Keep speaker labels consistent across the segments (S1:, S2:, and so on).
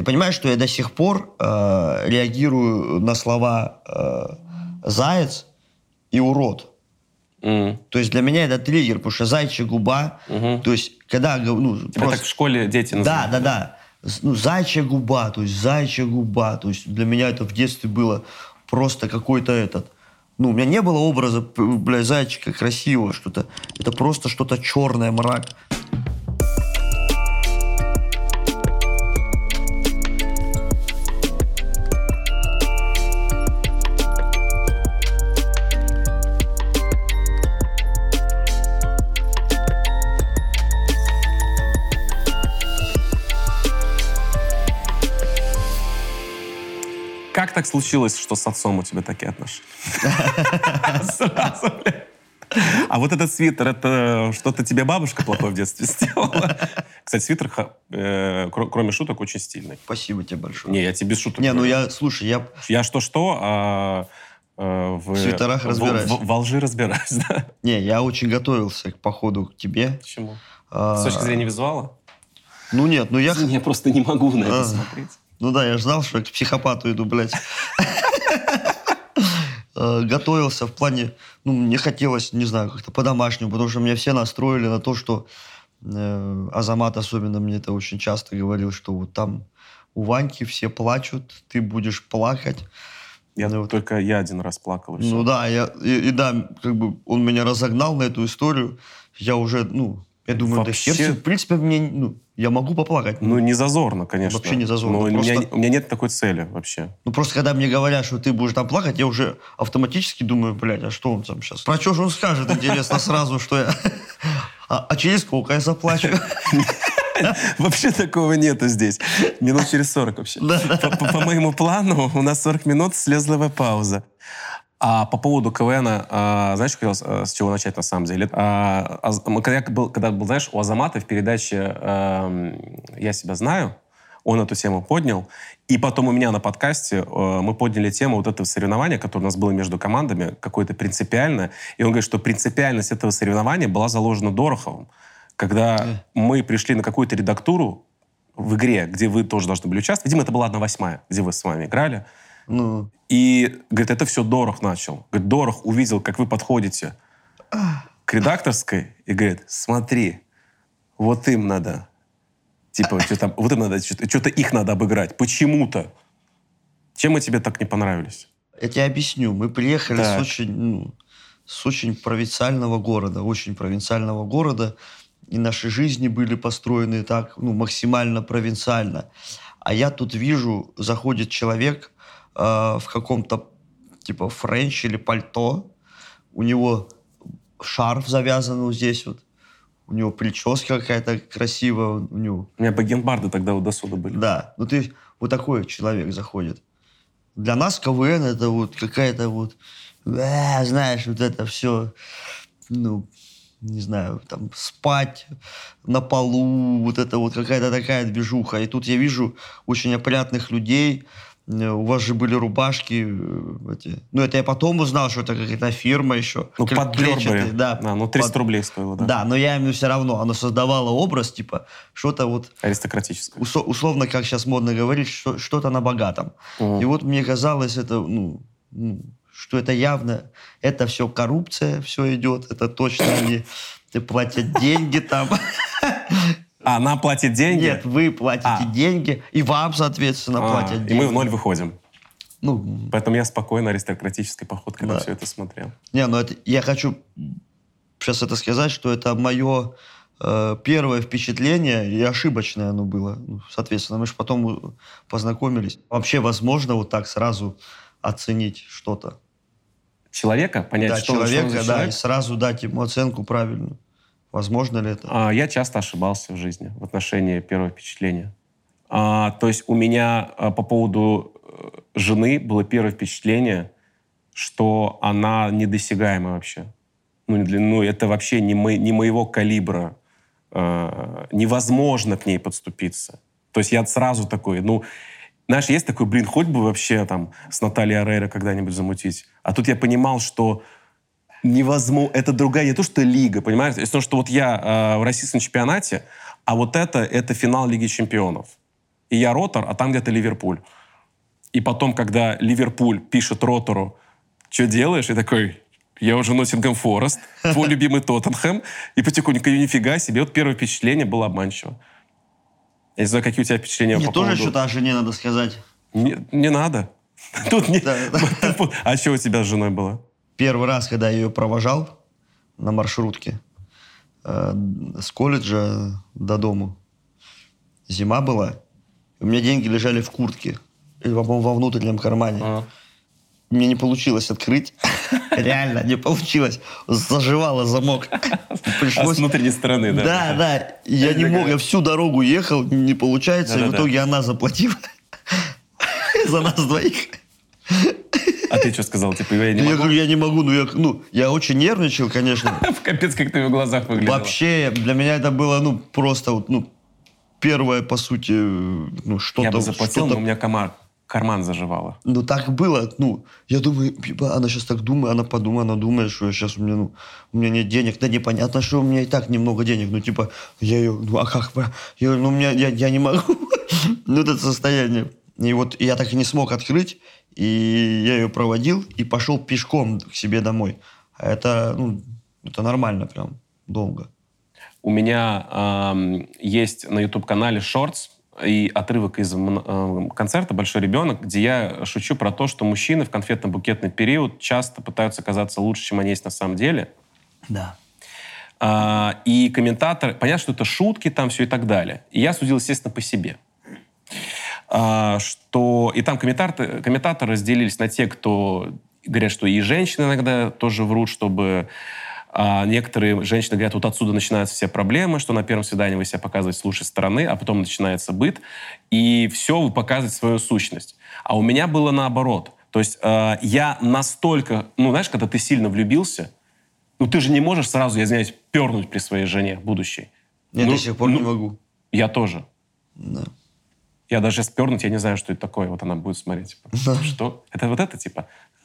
S1: Ты понимаешь, что я до сих пор э, реагирую на слова э, «заяц» и «урод».
S2: М.
S1: То есть для меня это триггер, потому что зайчья губа,
S2: Мгм.
S1: то есть когда, ну,
S2: Тебя
S1: просто...
S2: так в школе дети
S1: Да,
S2: называют.
S1: да, да. С- Ну, зайчья губа, то есть зайчья губа. То есть для меня это в детстве было просто какой-то этот... Ну, у меня не было образа, бля, зайчика красивого, что-то. Это просто что-то черное, мрак.
S2: Как так случилось, что с отцом у тебя такие отношения? Сразу. А вот этот свитер, это что-то тебе бабушка плохое в детстве сделала? Кстати, свитер, э, кро- кроме шуток, очень стильный.
S1: Спасибо тебе большое.
S2: Не, я тебе без шуток.
S1: Не, ну я, слушай, я...
S2: Я что-что, а э, в...
S1: В свитерах
S2: в-
S1: разбираюсь.
S2: В, во лжи разбираюсь, да.
S1: Не, я очень готовился к походу к тебе.
S2: Почему?
S1: А,
S2: С точки зрения визуала?
S1: Ну нет, ну я...
S2: Я просто не могу на это
S1: А.
S2: смотреть.
S1: Ну да, я же знал, что я к психопату иду, блядь. Э, Готовился в плане, ну, мне хотелось, не знаю, как-то по-домашнему, потому что меня все настроили на то, что э, Азамат особенно мне это очень часто говорил, что вот там у Ваньки все плачут, ты будешь плакать.
S2: Я
S1: Ну, вот.
S2: только я один раз плакал. и.
S1: Ну да, я, и, и да, как бы он меня разогнал на эту историю. Я уже, ну, я думаю, да
S2: Вообще-
S1: хер ним. в принципе, мне, ну, я могу поплакать.
S2: Ну, не зазорно, конечно.
S1: Вообще не зазорно,
S2: Но у, меня,
S1: просто-
S2: у меня нет такой цели вообще.
S1: Ну, просто когда мне говорят, что ты будешь там плакать, я уже автоматически думаю, блядь, а что он там сейчас? Про что же он скажет, интересно, сразу, что я... А, а через сколько я заплачу?
S2: Вообще такого нету здесь. Минут через 40 вообще. По, моему плану у нас 40 минут слезливая пауза. А по поводу КВН, а, знаешь, хотел с, э, с чего начать на самом деле? А, мы когда, я был, когда был, знаешь, у Азамата в передаче эм, «Я себя знаю», он эту тему поднял. И потом у меня на подкасте э, мы подняли тему вот этого соревнования, которое у нас было между командами, какое-то принципиальное. И он говорит, что принципиальность этого соревнования была заложена Дороховым. Когда мы пришли на какую-то редактуру в игре, где вы тоже должны были участвовать, видимо, это была одна восьмая, где вы с вами играли,
S1: Ну,
S2: и, говорит, это все Дорох начал. Говорит, Дорох увидел, как вы подходите к редакторской, и говорит, смотри, вот им надо, типа, что-то, вот им надо, что-то, что-то их надо обыграть, почему-то. Чем мы тебе так не понравились?
S1: я тебе объясню. Мы приехали
S2: Так.
S1: с очень, ну, с очень провинциального города, очень провинциального города, и наши жизни были построены так, ну, максимально провинциально. А я тут вижу, заходит человек э, в каком-то, типа, френч или пальто, у него шарф завязан вот здесь вот, у него прическа какая-то красивая, у него
S2: У меня бакенбарды тогда у досуга были.
S1: да, ну ты вот такой человек заходит. Для нас КВН это вот какая-то вот, э, знаешь, вот это все, ну, не знаю, там спать на полу, вот это вот какая-то такая движуха. И тут я вижу очень опрятных людей. Э, У вас же были рубашки, э, эти. Ну, это я потом узнал, что это какая-то фирма еще.
S2: Ну,
S1: Кле-
S2: под Бербери.
S1: клетчатые, Да,
S2: Да, ну 300
S1: под-
S2: рублей стоило, да.
S1: Да, но я имею все равно, оно создавало образ, типа, что-то вот
S2: Аристократическое.
S1: усо- условно, как сейчас модно говорить, что, что-то на богатом.
S2: Мгм.
S1: И вот мне казалось, это, ну, ну, что это явно, это все коррупция, все идет, это точно они платят деньги там.
S2: А, нам платит деньги?
S1: Нет, вы платите
S2: А.
S1: деньги, и вам, соответственно,
S2: А,
S1: платят деньги.
S2: и мы в ноль выходим.
S1: Ну,
S2: Поэтому я спокойно аристократической походкой на
S1: Да.
S2: все это смотрел.
S1: не, ну это, я хочу сейчас это сказать, что это мое э, первое впечатление, и ошибочное оно было. Ну, соответственно, мы же потом у- познакомились. Вообще возможно вот так сразу оценить что-то.
S2: Человека, понять,
S1: да,
S2: что что
S1: человека,
S2: за
S1: да,
S2: человек.
S1: и сразу дать ему оценку правильную. Возможно ли это?
S2: А, Я часто ошибался в жизни в отношении первого впечатления. А, То есть у меня а, по поводу э, жены было первое впечатление, что она недосягаема вообще. Ну, ну, это вообще не, мо- не моего калибра. Невозможно к ней подступиться. То есть я сразу такой, ну, знаешь, есть такой, блин, хоть бы вообще там с Натальей Арейро когда-нибудь замутить. А тут я понимал, что невозможно, это другая, не то, что лига, понимаете? Это то, что вот я э, в российском чемпионате, а вот это, это финал Лиги чемпионов. и я ротор, а там где-то Ливерпуль. И потом, когда Ливерпуль пишет ротору, что делаешь? И такой, я уже Ноттингем Форест, твой любимый Тоттенхэм, и потихоньку, нифига себе, вот первое впечатление было обманчиво. Я не знаю, какие у тебя впечатления
S1: Мне
S2: по
S1: тоже
S2: поводу...
S1: что-то о жене надо сказать.
S2: Не, не надо. Тут не... А что у тебя с женой было?
S1: Первый раз, когда я ее провожал на маршрутке э, с колледжа до дому, зима была, у меня деньги лежали в куртке, или, по-моему, во внутреннем кармане.
S2: А.
S1: Мне не получилось открыть. Реально, не получилось. Заживало замок.
S2: А с
S1: Пришлось...
S2: внутренней стороны, да?
S1: Да, да. Я не мог, я всю дорогу ехал, не получается, и в итоге она заплатила за нас двоих.
S2: А ты что сказал? Типа, я не
S1: Я
S2: могу?
S1: говорю, я не могу, ну я, ну, я очень нервничал, конечно.
S2: Капец, как ты в глазах выглядел.
S1: Вообще, для меня это было, ну, просто, ну, первое, по сути, ну, что-то...
S2: Я бы заплатил, но у меня комар, карман заживало.
S1: Ну, так было, ну, я думаю, ебать, она сейчас так думает, она подумает, она думает, что я сейчас у меня, ну, у меня нет денег. Да непонятно, что у меня и так немного денег, ну, типа, я ее, ну, а как, я, ну, у меня, я, я не могу, ну, это состояние. И вот я так и не смог открыть, и я ее проводил и пошел пешком к себе домой. А Это, ну, это нормально прям, долго.
S2: У меня ам, есть на YouTube-канале Shorts и отрывок из э, концерта «Большой ребенок», где я шучу про то, что мужчины в конфетно-букетный период часто пытаются казаться лучше, чем они есть на самом деле.
S1: Да.
S2: А, и комментаторы, понятно, что это шутки там все и так далее. И я судил, естественно, по себе. А, что и там комментаторы, комментаторы разделились на те, кто говорят, что и женщины иногда тоже врут, чтобы а некоторые женщины говорят, вот отсюда начинаются все проблемы, что на первом свидании вы себя показываете с лучшей стороны, а потом начинается быт, и все, вы показываете свою сущность. А у меня было наоборот. То есть э, я настолько, ну, знаешь, когда ты сильно влюбился, ну, ты же не можешь сразу, я извиняюсь, пернуть при своей жене будущей.
S1: Я
S2: Ну,
S1: до сих пор
S2: ну,
S1: не могу.
S2: Я тоже.
S1: Да.
S2: Я даже спернуть, я не знаю, что это такое. Вот она будет смотреть. Типа, что? Это вот это, типа?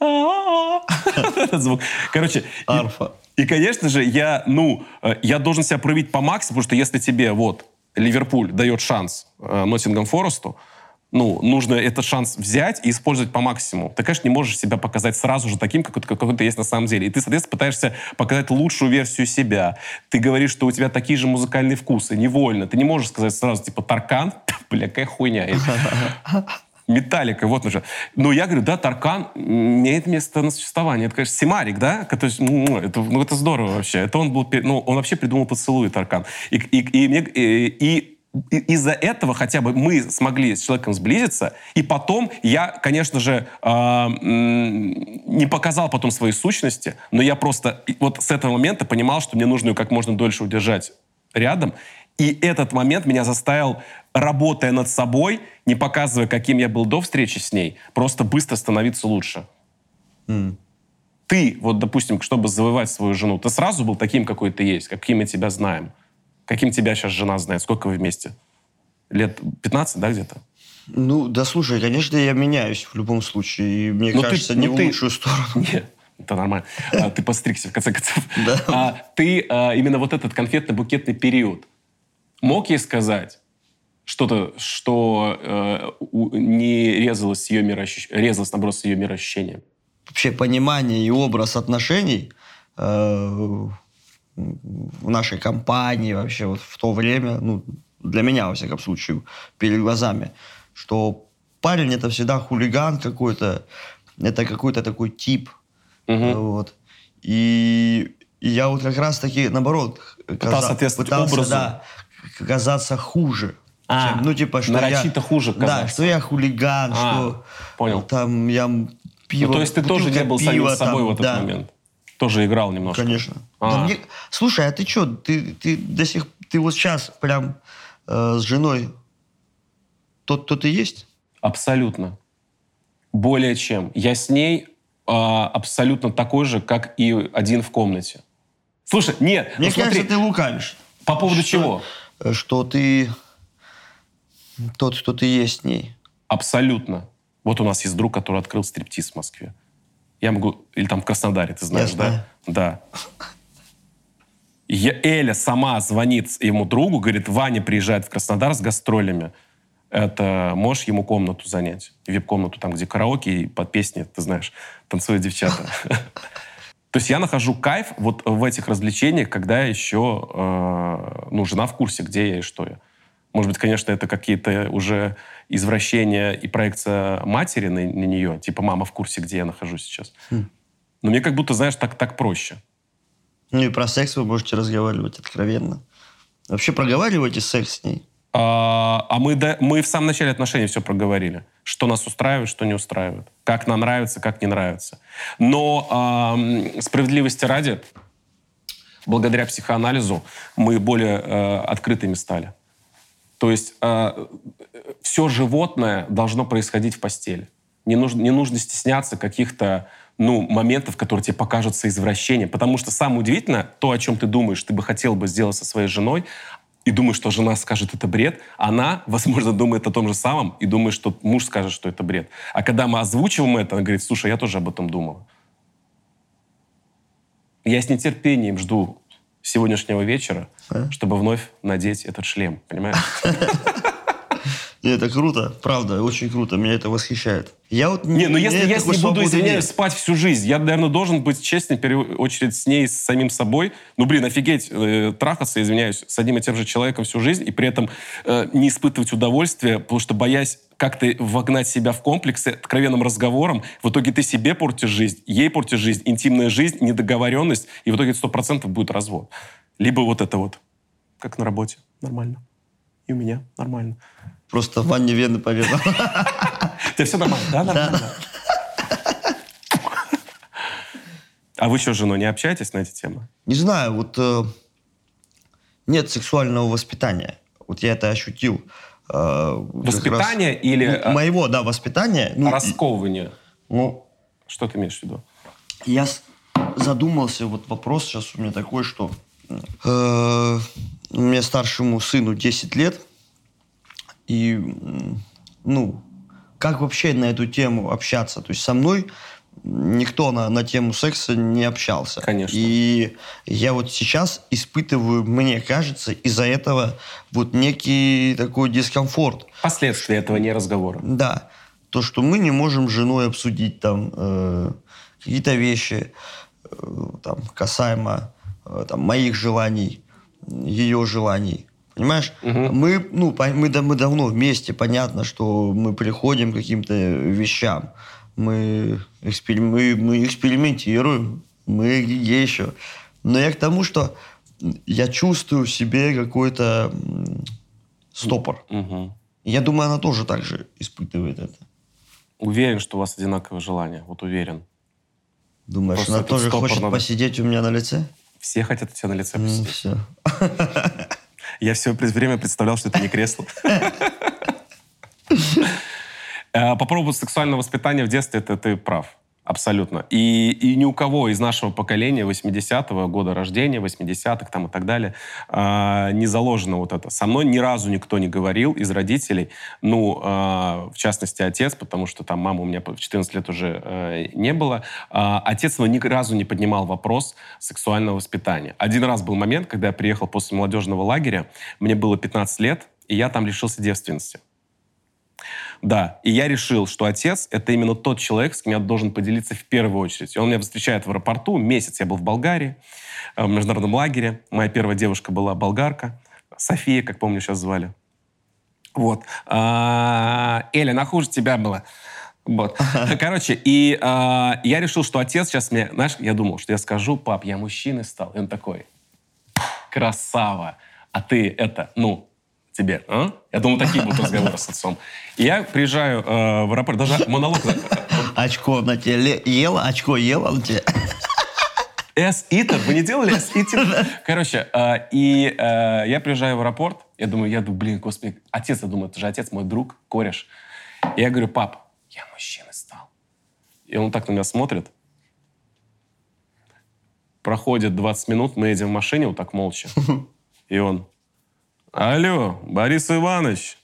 S2: Этот звук. Короче,
S1: Арфа.
S2: и, конечно же, я, ну, э, я должен себя проявить по максимуму, потому что если тебе вот Ливерпуль дает шанс э, Ноттингем Форесту, ну, нужно этот шанс взять и использовать по максимуму. Ты, конечно, не можешь себя показать сразу же таким, какой, ты- какой ты есть на самом деле. И ты, соответственно, пытаешься показать лучшую версию себя. Ты говоришь, что у тебя такие же музыкальные вкусы. Невольно. Ты не можешь сказать сразу, типа, Таркан, бля, какая хуйня. Металлика, вот уже. Но я говорю, да, Таркан имеет место на существование. Это, конечно, Симарик, да? То есть, ну, это, ну, это здорово вообще. Это он был, ну, он вообще придумал поцелуй Таркан. И, и, и, и- и- из-за этого хотя бы мы смогли с человеком сблизиться, и потом я, конечно же, м, не показал потом своей сущности, но я просто вот с этого момента понимал, что мне нужно ее как можно дольше удержать рядом. И этот момент меня заставил, работая над собой, не показывая, каким я был до встречи с ней, просто быстро становиться лучше.
S1: М.
S2: Ты, вот, допустим, чтобы завоевать свою жену, ты сразу был таким, какой ты есть, каким мы тебя знаем. Каким тебя сейчас жена знает? Сколько вы вместе? Лет 15, да, где-то?
S1: Ну, да слушай, конечно, я меняюсь в любом случае. И мне
S2: Ну, ты-
S1: кажется,
S2: ну,
S1: не в
S2: ты-
S1: лучшую сторону.
S2: Нет, это нормально. А, ты постригся, в конце концов.
S1: Да.
S2: А, ты а, именно вот этот конфетно-букетный период мог ей сказать что-то, что э, не резалось, с ее мироощущ- резалось, наоборот, с ее мироощущением?
S1: Вообще понимание и образ отношений э, в нашей компании вообще вот в то время, ну, для меня, во всяком случае, перед глазами, что парень это всегда хулиган какой-то, это какой-то такой тип,
S2: Мгм.
S1: вот. И, и я вот как раз таки, наоборот, каза-
S2: соответствовать
S1: пытался,
S2: образу.
S1: да, казаться хуже.
S2: А,
S1: чем- ну, типа, что
S2: нарочито
S1: я,
S2: хуже
S1: Да,
S2: казаться.
S1: что я хулиган,
S2: А,
S1: что
S2: понял.
S1: там я пиво...
S2: Ну, то есть ты тоже не был самим
S1: пива
S2: собой
S1: там,
S2: в этот
S1: да,
S2: момент? Тоже играл немножко?
S1: Конечно.
S2: А.
S1: Да мне- Слушай, а ты что, ты, ты до сих... Ты вот сейчас прям э, с женой тот, кто ты есть?
S2: Абсолютно. Более чем. Я с ней а, абсолютно такой же, как и один в комнате. Слушай, нет,
S1: Мне
S2: ну смотри,
S1: кажется, ты лукавишь.
S2: по поводу
S1: что-
S2: чего?
S1: Что ты тот, кто ты есть с ней.
S2: Абсолютно. Вот у нас есть друг, который открыл стриптиз в Москве. Я могу... Или там в Краснодаре, ты знаешь,
S1: Я
S2: да? Да. Я- Эля сама звонит ему другу, говорит, Ваня приезжает в Краснодар с гастролями. это можешь ему комнату занять, вип-комнату там, где караоке и под песни, ты знаешь, танцуют девчата. То есть я нахожу кайф вот в этих развлечениях, когда еще, э, ну, жена в курсе, где я и что я. Может быть, конечно, это какие-то уже извращения и проекция матери на, на нее, типа мама в курсе, где я нахожусь сейчас. Хм. Но мне как будто, знаешь, так, так проще.
S1: Ну и про секс вы можете разговаривать откровенно. Вообще проговариваете секс с ней?
S2: А, а мы, да, мы в самом начале отношений все проговорили. Что нас устраивает, что не устраивает. Как нам нравится, как не нравится. Но э, справедливости ради, благодаря психоанализу, мы более э, открытыми стали. То есть э, все животное должно происходить в постели. Не нужно, не нужно стесняться каких-то ну, моментов, которые тебе покажутся извращением. Потому что самое удивительное, то, о чем ты думаешь, ты бы хотел бы сделать со своей женой, и думаешь, что жена скажет, это бред, она, возможно, думает о том же самом и думает, что муж скажет, что это бред. А когда мы озвучиваем это, она говорит, слушай, я тоже об этом думала. Я с нетерпением жду сегодняшнего вечера, а? чтобы вновь надеть этот шлем, понимаешь?
S1: Это круто, правда, очень круто. Меня это восхищает.
S2: Я вот не, ну если я не буду, извиняюсь, нет. спать всю жизнь, я, наверное, должен быть честным, в первую очередь, с ней, с самим собой. Ну, блин, офигеть, э, трахаться, извиняюсь, с одним и тем же человеком всю жизнь, и при этом э, не испытывать удовольствия, потому что боясь как-то вогнать себя в комплексы откровенным разговором, в итоге ты себе портишь жизнь, ей портишь жизнь, интимная жизнь, недоговоренность, и в итоге сто процентов будет развод. Либо вот это вот, как на работе, нормально. И у меня нормально.
S1: Просто в ванне вены повезло.
S2: Ты все нормально, да? Нормально. А вы что, с женой не общаетесь на эти темы?
S1: Не знаю, вот э, нет сексуального воспитания. Вот я это ощутил.
S2: Э, Воспитание раз, или...
S1: Ну, моего, да, воспитания.
S2: Ну, расковывание. Ну, что ты имеешь в виду?
S1: Я задумался, вот вопрос сейчас у меня такой, что э, у меня старшему сыну 10 лет, и, ну, как вообще на эту тему общаться? То есть со мной никто на, на тему секса не общался.
S2: Конечно.
S1: И я вот сейчас испытываю, мне кажется, из-за этого вот некий такой дискомфорт.
S2: Последствия этого не разговора.
S1: Да. То, что мы не можем с женой обсудить там э, какие-то вещи э, там, касаемо э, там, моих желаний, ее желаний. Понимаешь? Угу. Мы, ну, мы, мы давно вместе, понятно, что мы приходим к каким-то вещам. Мы, экспер, мы, мы экспериментируем, мы еще. Но я к тому, что я чувствую в себе какой-то стопор. Угу. Я думаю, она тоже так же испытывает это.
S2: Уверен, что у вас одинаковое желание. Вот уверен.
S1: Думаешь, Просто она тоже хочет надо... посидеть у меня на лице?
S2: Все хотят у тебя на лице посидеть.
S1: Ну, все.
S2: Я все время представлял, что это не кресло. Э, попробовать сексуальное воспитание в детстве, это ты прав. Абсолютно. И, и ни у кого из нашего поколения 80-го года рождения, 80-х там и так далее, э, не заложено вот это. Со мной ни разу никто не говорил из родителей, ну, э, в частности, отец, потому что там мама у меня в 14 лет уже э, не было. Э, отец его ни разу не поднимал вопрос сексуального воспитания. Один раз был момент, когда я приехал после молодежного лагеря, мне было 15 лет, и я там лишился девственности. Да, и я решил, что отец — это именно тот человек, с кем я должен поделиться в первую очередь. И он меня встречает в аэропорту. Месяц я был в Болгарии, э, в международном лагере. Моя первая девушка была болгарка. София, как помню, сейчас звали. Вот. А, Эля, на хуже тебя была. Вот. Короче, и а, я решил, что отец сейчас мне... Знаешь, я думал, что я скажу, пап, я мужчиной стал. И он такой, красава. А ты это, ну, тебе, а? Я думал, такие будут разговоры с отцом. И я приезжаю э, в аэропорт, даже монолог...
S1: Очко на тебе ела, очко ела на тебе.
S2: С-итер? Вы не делали С-итер? Короче, э, и э, я приезжаю в аэропорт, я думаю, я думаю, блин, господи, отец, я думаю, это же отец, мой друг, кореш. И я говорю, пап, я мужчиной стал. И он так на меня смотрит. Проходит 20 минут, мы едем в машине вот так молча. И он, Алло, Борис Иванович,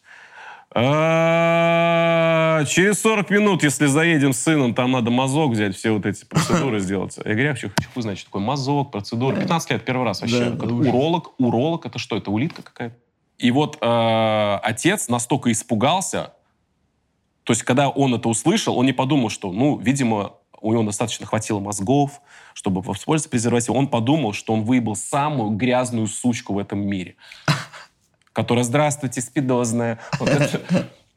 S2: а, через 40 минут, если заедем с сыном, там надо мазок взять, все вот эти процедуры сделать. Я говорю, что хуй значит, такой мазок, процедура. 15 лет, первый раз вообще. уролог, уролог, это что, это улитка какая-то? И вот э, отец настолько испугался, то есть когда он это услышал, он не подумал, что, ну, видимо, у него достаточно хватило мозгов, чтобы воспользоваться презервативом. Он подумал, что он выебал самую грязную сучку в этом мире. Которая, здравствуйте, спидозная.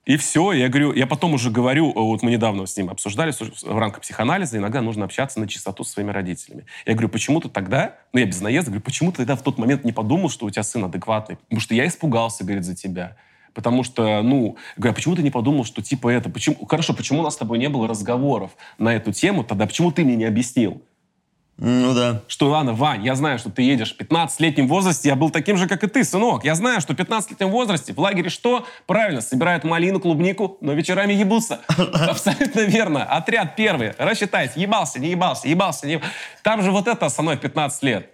S2: И все, я говорю, я потом уже говорю, вот мы недавно с ним обсуждали в рамках психоанализа, иногда нужно общаться на чистоту со своими родителями. Я говорю, почему ты тогда, ну я без наезда, говорю, почему ты тогда в тот момент не подумал, что у тебя сын адекватный? Потому что я испугался, говорит, за тебя. Потому что, ну, говорю, а почему ты не подумал, что типа это? Почему, хорошо, почему у нас с тобой не было разговоров на эту тему тогда? Почему ты мне не объяснил?
S1: Ну да.
S2: Что, ладно, Вань, я знаю, что ты едешь в 15-летнем возрасте, я был таким же, как и ты, сынок. Я знаю, что в 15-летнем возрасте в лагере что? Правильно, собирают малину, клубнику, но вечерами ебутся. Абсолютно верно. Отряд первый. Рассчитайте, ебался, не ебался, ебался, не Там же вот это основное 15 лет.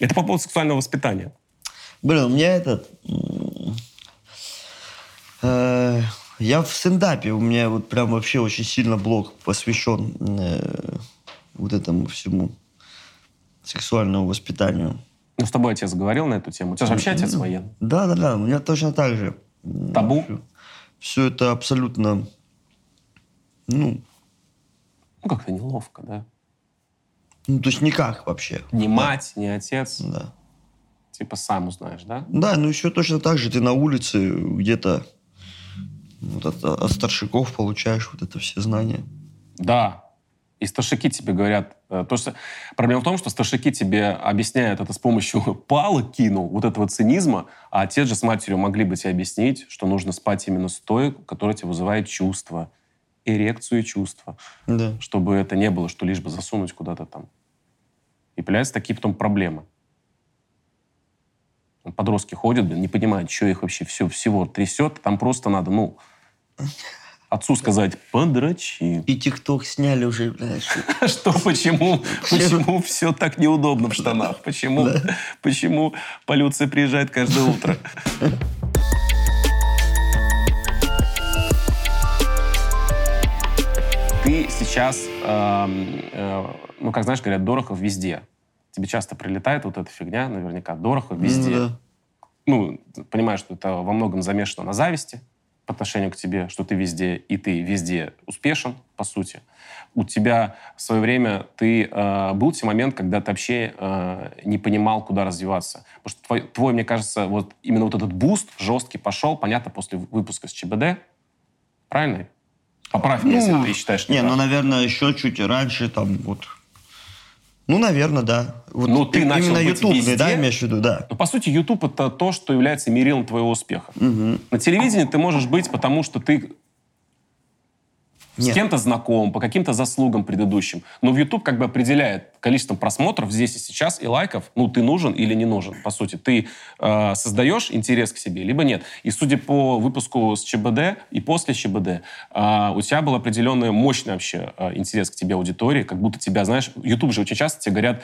S2: Это по поводу сексуального воспитания.
S1: Блин, у меня этот... Э, я в стендапе, у меня вот прям вообще очень сильно блог посвящен э, вот этому всему сексуальному воспитанию.
S2: Ну, с тобой отец говорил на эту тему? У тебя же вообще отец военный.
S1: Да, да, да. У меня точно так же.
S2: Табу?
S1: Все, все это абсолютно, ну...
S2: Ну, как-то неловко, да?
S1: Ну, то есть никак вообще.
S2: Ни да. мать, ни отец?
S1: Да.
S2: Типа сам узнаешь, да?
S1: Да, ну еще точно так же ты на улице где-то вот от, от старшиков получаешь вот это все знания.
S2: Да, и старшики тебе говорят, э, то, что проблема в том, что старшики тебе объясняют это с помощью палок кинул, вот этого цинизма, а отец же с матерью могли бы тебе объяснить, что нужно спать именно с той, которая тебе вызывает чувства, эрекцию и чувства.
S1: Да.
S2: Чтобы это не было, что лишь бы засунуть куда-то там. И появляются такие потом проблемы. Подростки ходят, не понимают, что их вообще все, всего трясет. Там просто надо, ну, отцу сказать «подрачи».
S1: И тикток сняли уже, знаешь.
S2: Что, почему? Почему все так неудобно в штанах? Почему? Почему полиция приезжает каждое утро? Ты сейчас, эм, э, ну, как знаешь, говорят, Дорохов везде. Тебе часто прилетает вот эта фигня, наверняка. Дорохов везде. Ну, понимаешь, что это во многом замешано на зависти по отношению к тебе, что ты везде, и ты везде успешен, по сути. У тебя в свое время ты э, был те момент, когда ты вообще э, не понимал, куда развиваться. Потому что твой, твой, мне кажется, вот именно вот этот boost жесткий пошел, понятно, после выпуска с ЧБД. Правильно? Поправь ну, если ты считаешь
S1: не, не ну, наверное, еще чуть раньше, там, вот, ну, наверное, да.
S2: Вот ну, ты начал
S1: именно
S2: YouTube, везде,
S1: да, имеешь в виду, да.
S2: Ну, по сути, YouTube это то, что является мерилом твоего успеха.
S1: Угу.
S2: На телевидении ты можешь быть, потому что ты
S1: нет.
S2: с кем-то знаком, по каким-то заслугам предыдущим. Но в YouTube как бы определяет количеством просмотров здесь и сейчас и лайков, ну, ты нужен или не нужен, по сути. Ты э, создаешь интерес к себе, либо нет. И судя по выпуску с ЧБД и после ЧБД, э, у тебя был определенный мощный вообще э, интерес к тебе аудитории, как будто тебя, знаешь, YouTube же очень часто тебе говорят,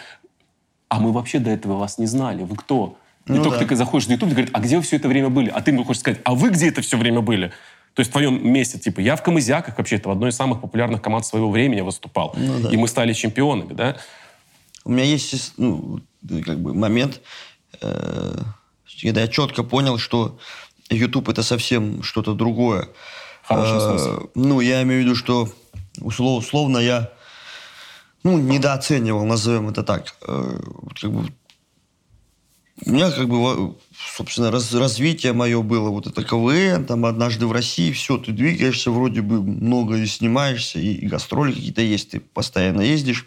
S2: а мы вообще до этого вас не знали, вы кто? И ну, только да. ты заходишь на YouTube и говорит, а где вы все это время были? А ты ему хочешь сказать, а вы где это все время были? То есть в твоем месте, типа, я в Камызяках вообще, это в одной из самых популярных команд своего времени выступал.
S1: Ну, да.
S2: И мы стали чемпионами, да?
S1: У меня есть ну, как бы момент, э, когда я четко понял, что YouTube это совсем что-то другое.
S2: Хороший э,
S1: Ну, я имею в виду, что услов, условно я ну, недооценивал, назовем это так. Э, как бы, у меня как бы собственно, раз, развитие мое было вот это КВН, там однажды в России, все, ты двигаешься, вроде бы много и снимаешься, и, и гастроли какие-то есть, ты постоянно ездишь.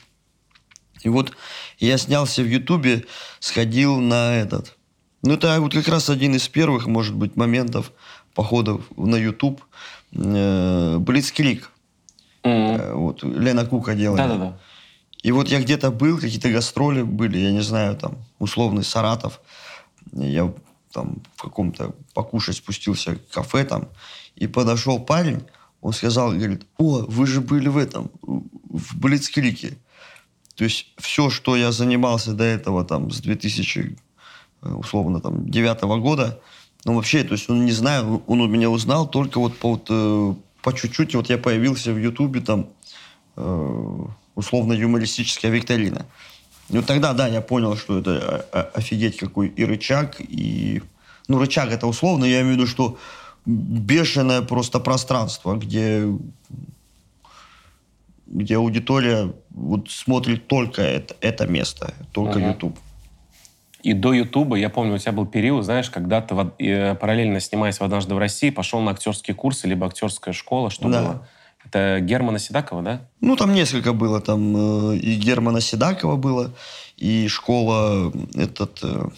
S1: И вот я снялся в Ютубе, сходил на этот. Ну, это вот как раз один из первых, может быть, моментов походов на Ютуб. Э, Блицкрик.
S2: Mm-hmm.
S1: Вот, Лена Кука делает.
S2: Да-да-да.
S1: И вот я где-то был, какие-то гастроли были, я не знаю, там, условный Саратов. Я там в каком-то покушать спустился в кафе там, и подошел парень, он сказал, говорит, о, вы же были в этом, в Блицкрике. То есть все, что я занимался до этого, там, с 2000, э, условно, там, девятого года, ну, вообще, то есть он не знаю, он у меня узнал только вот по, вот, э, по чуть-чуть, вот я появился в Ютубе, там, э, условно, юмористическая викторина. И вот тогда, да, я понял, что это офигеть какой и рычаг, и ну, рычаг это условно, я имею в виду, что бешеное просто пространство, где, где аудитория вот смотрит только это, это место, только uh-huh. YouTube.
S2: И до Ютуба, я помню, у тебя был период, знаешь, когда ты э, параллельно снимаясь в «Однажды в России», пошел на актерские курсы, либо актерская школа, что да. было? Это Германа Седакова, да?
S1: Ну, там несколько было. Там э, и Германа Седакова было, и школа этот э,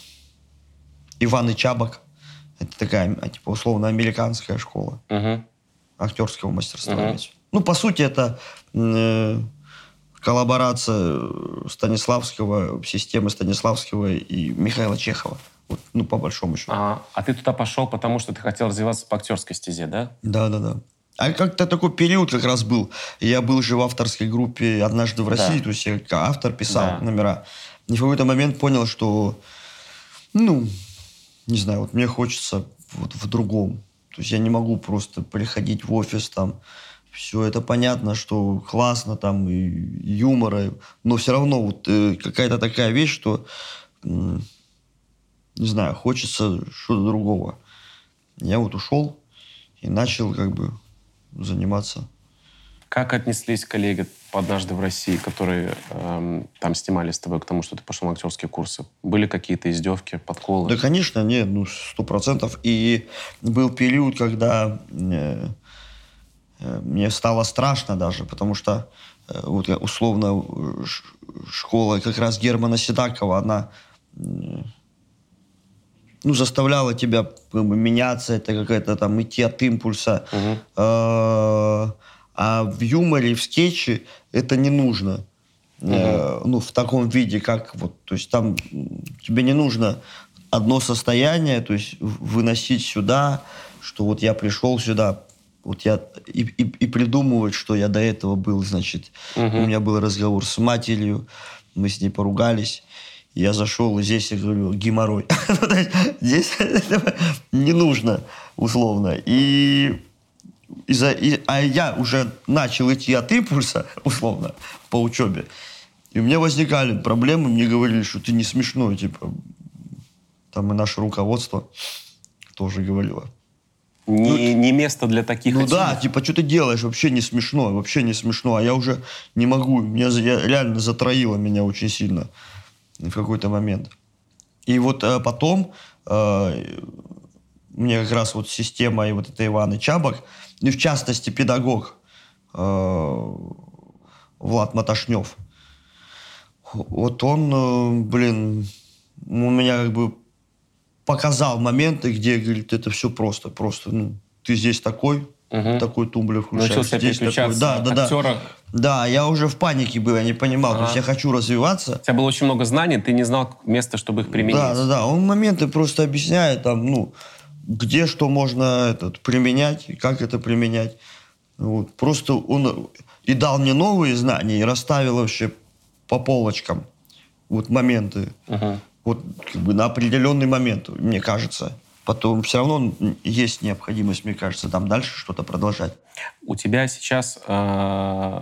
S1: Иван и Чабак. Это такая, а, типа, условно, американская школа угу. актерского мастерства. Угу. Ну, по сути, это э, коллаборация Станиславского, системы Станиславского и Михаила Чехова. Вот, ну, по большому счету.
S2: А, а ты туда пошел, потому что ты хотел развиваться по актерской стезе, да?
S1: Да, да, да. А как-то такой период как раз был. Я был же в авторской группе «Однажды в России», да. то есть я как автор писал да. номера. И в какой-то момент понял, что, ну, не знаю, вот мне хочется вот в другом. То есть я не могу просто приходить в офис там, все это понятно, что классно там и юмора, но все равно вот э, какая-то такая вещь, что, э, не знаю, хочется что-то другого. Я вот ушел и начал как бы заниматься.
S2: Как отнеслись коллеги однажды в России, которые э, там снимали с тобой к тому, что ты пошел на актерские курсы? Были какие-то издевки, подколы?
S1: Да, конечно, нет, ну, сто процентов. И был период, когда э, э, мне стало страшно даже, потому что э, вот условно школа как раз Германа Седакова, она э, ну, заставляла тебя как бы, меняться, это какая-то там идти от импульса. Угу. А в юморе, в скетче это не нужно. Угу. Ну, в таком виде, как вот, то есть там тебе не нужно одно состояние, то есть выносить сюда, что вот я пришел сюда, вот я и, и, и придумывать, что я до этого был, значит, угу. у меня был разговор с матерью, мы с ней поругались, я зашел, и здесь я говорю, геморрой. Здесь не нужно, условно. И, и, за, и а я уже начал идти от импульса, условно, по учебе. И у меня возникали проблемы, мне говорили, что ты не смешной, типа. Там и наше руководство тоже говорило.
S2: Не, ну, не место для таких
S1: Ну да, типа, что ты делаешь, вообще не смешно, вообще не смешно. А я уже не могу, меня я, реально затроило меня очень сильно в какой-то момент. И вот э, потом э, мне как раз вот система и вот это Иван и Чабак, и в частности педагог э, Влад Маташнев, вот он, э, блин, у меня как бы показал моменты, где, говорит, это все просто, просто, ну, ты здесь такой, угу. такой тумблер включаешь.
S2: Здесь такой.
S1: Да, да,
S2: актера.
S1: Да. Я уже в панике был, я не понимал. Ага. То есть я хочу развиваться.
S2: У тебя было очень много знаний, ты не знал места, чтобы их применить.
S1: Да, да, да. Он моменты просто объясняет, там, ну, где что можно этот, применять, как это применять. Вот. Просто он и дал мне новые знания, и расставил вообще по полочкам вот моменты. Угу. Вот как бы на определенный момент, мне кажется потом все равно есть необходимость, мне кажется, там дальше что-то продолжать.
S2: У тебя сейчас э,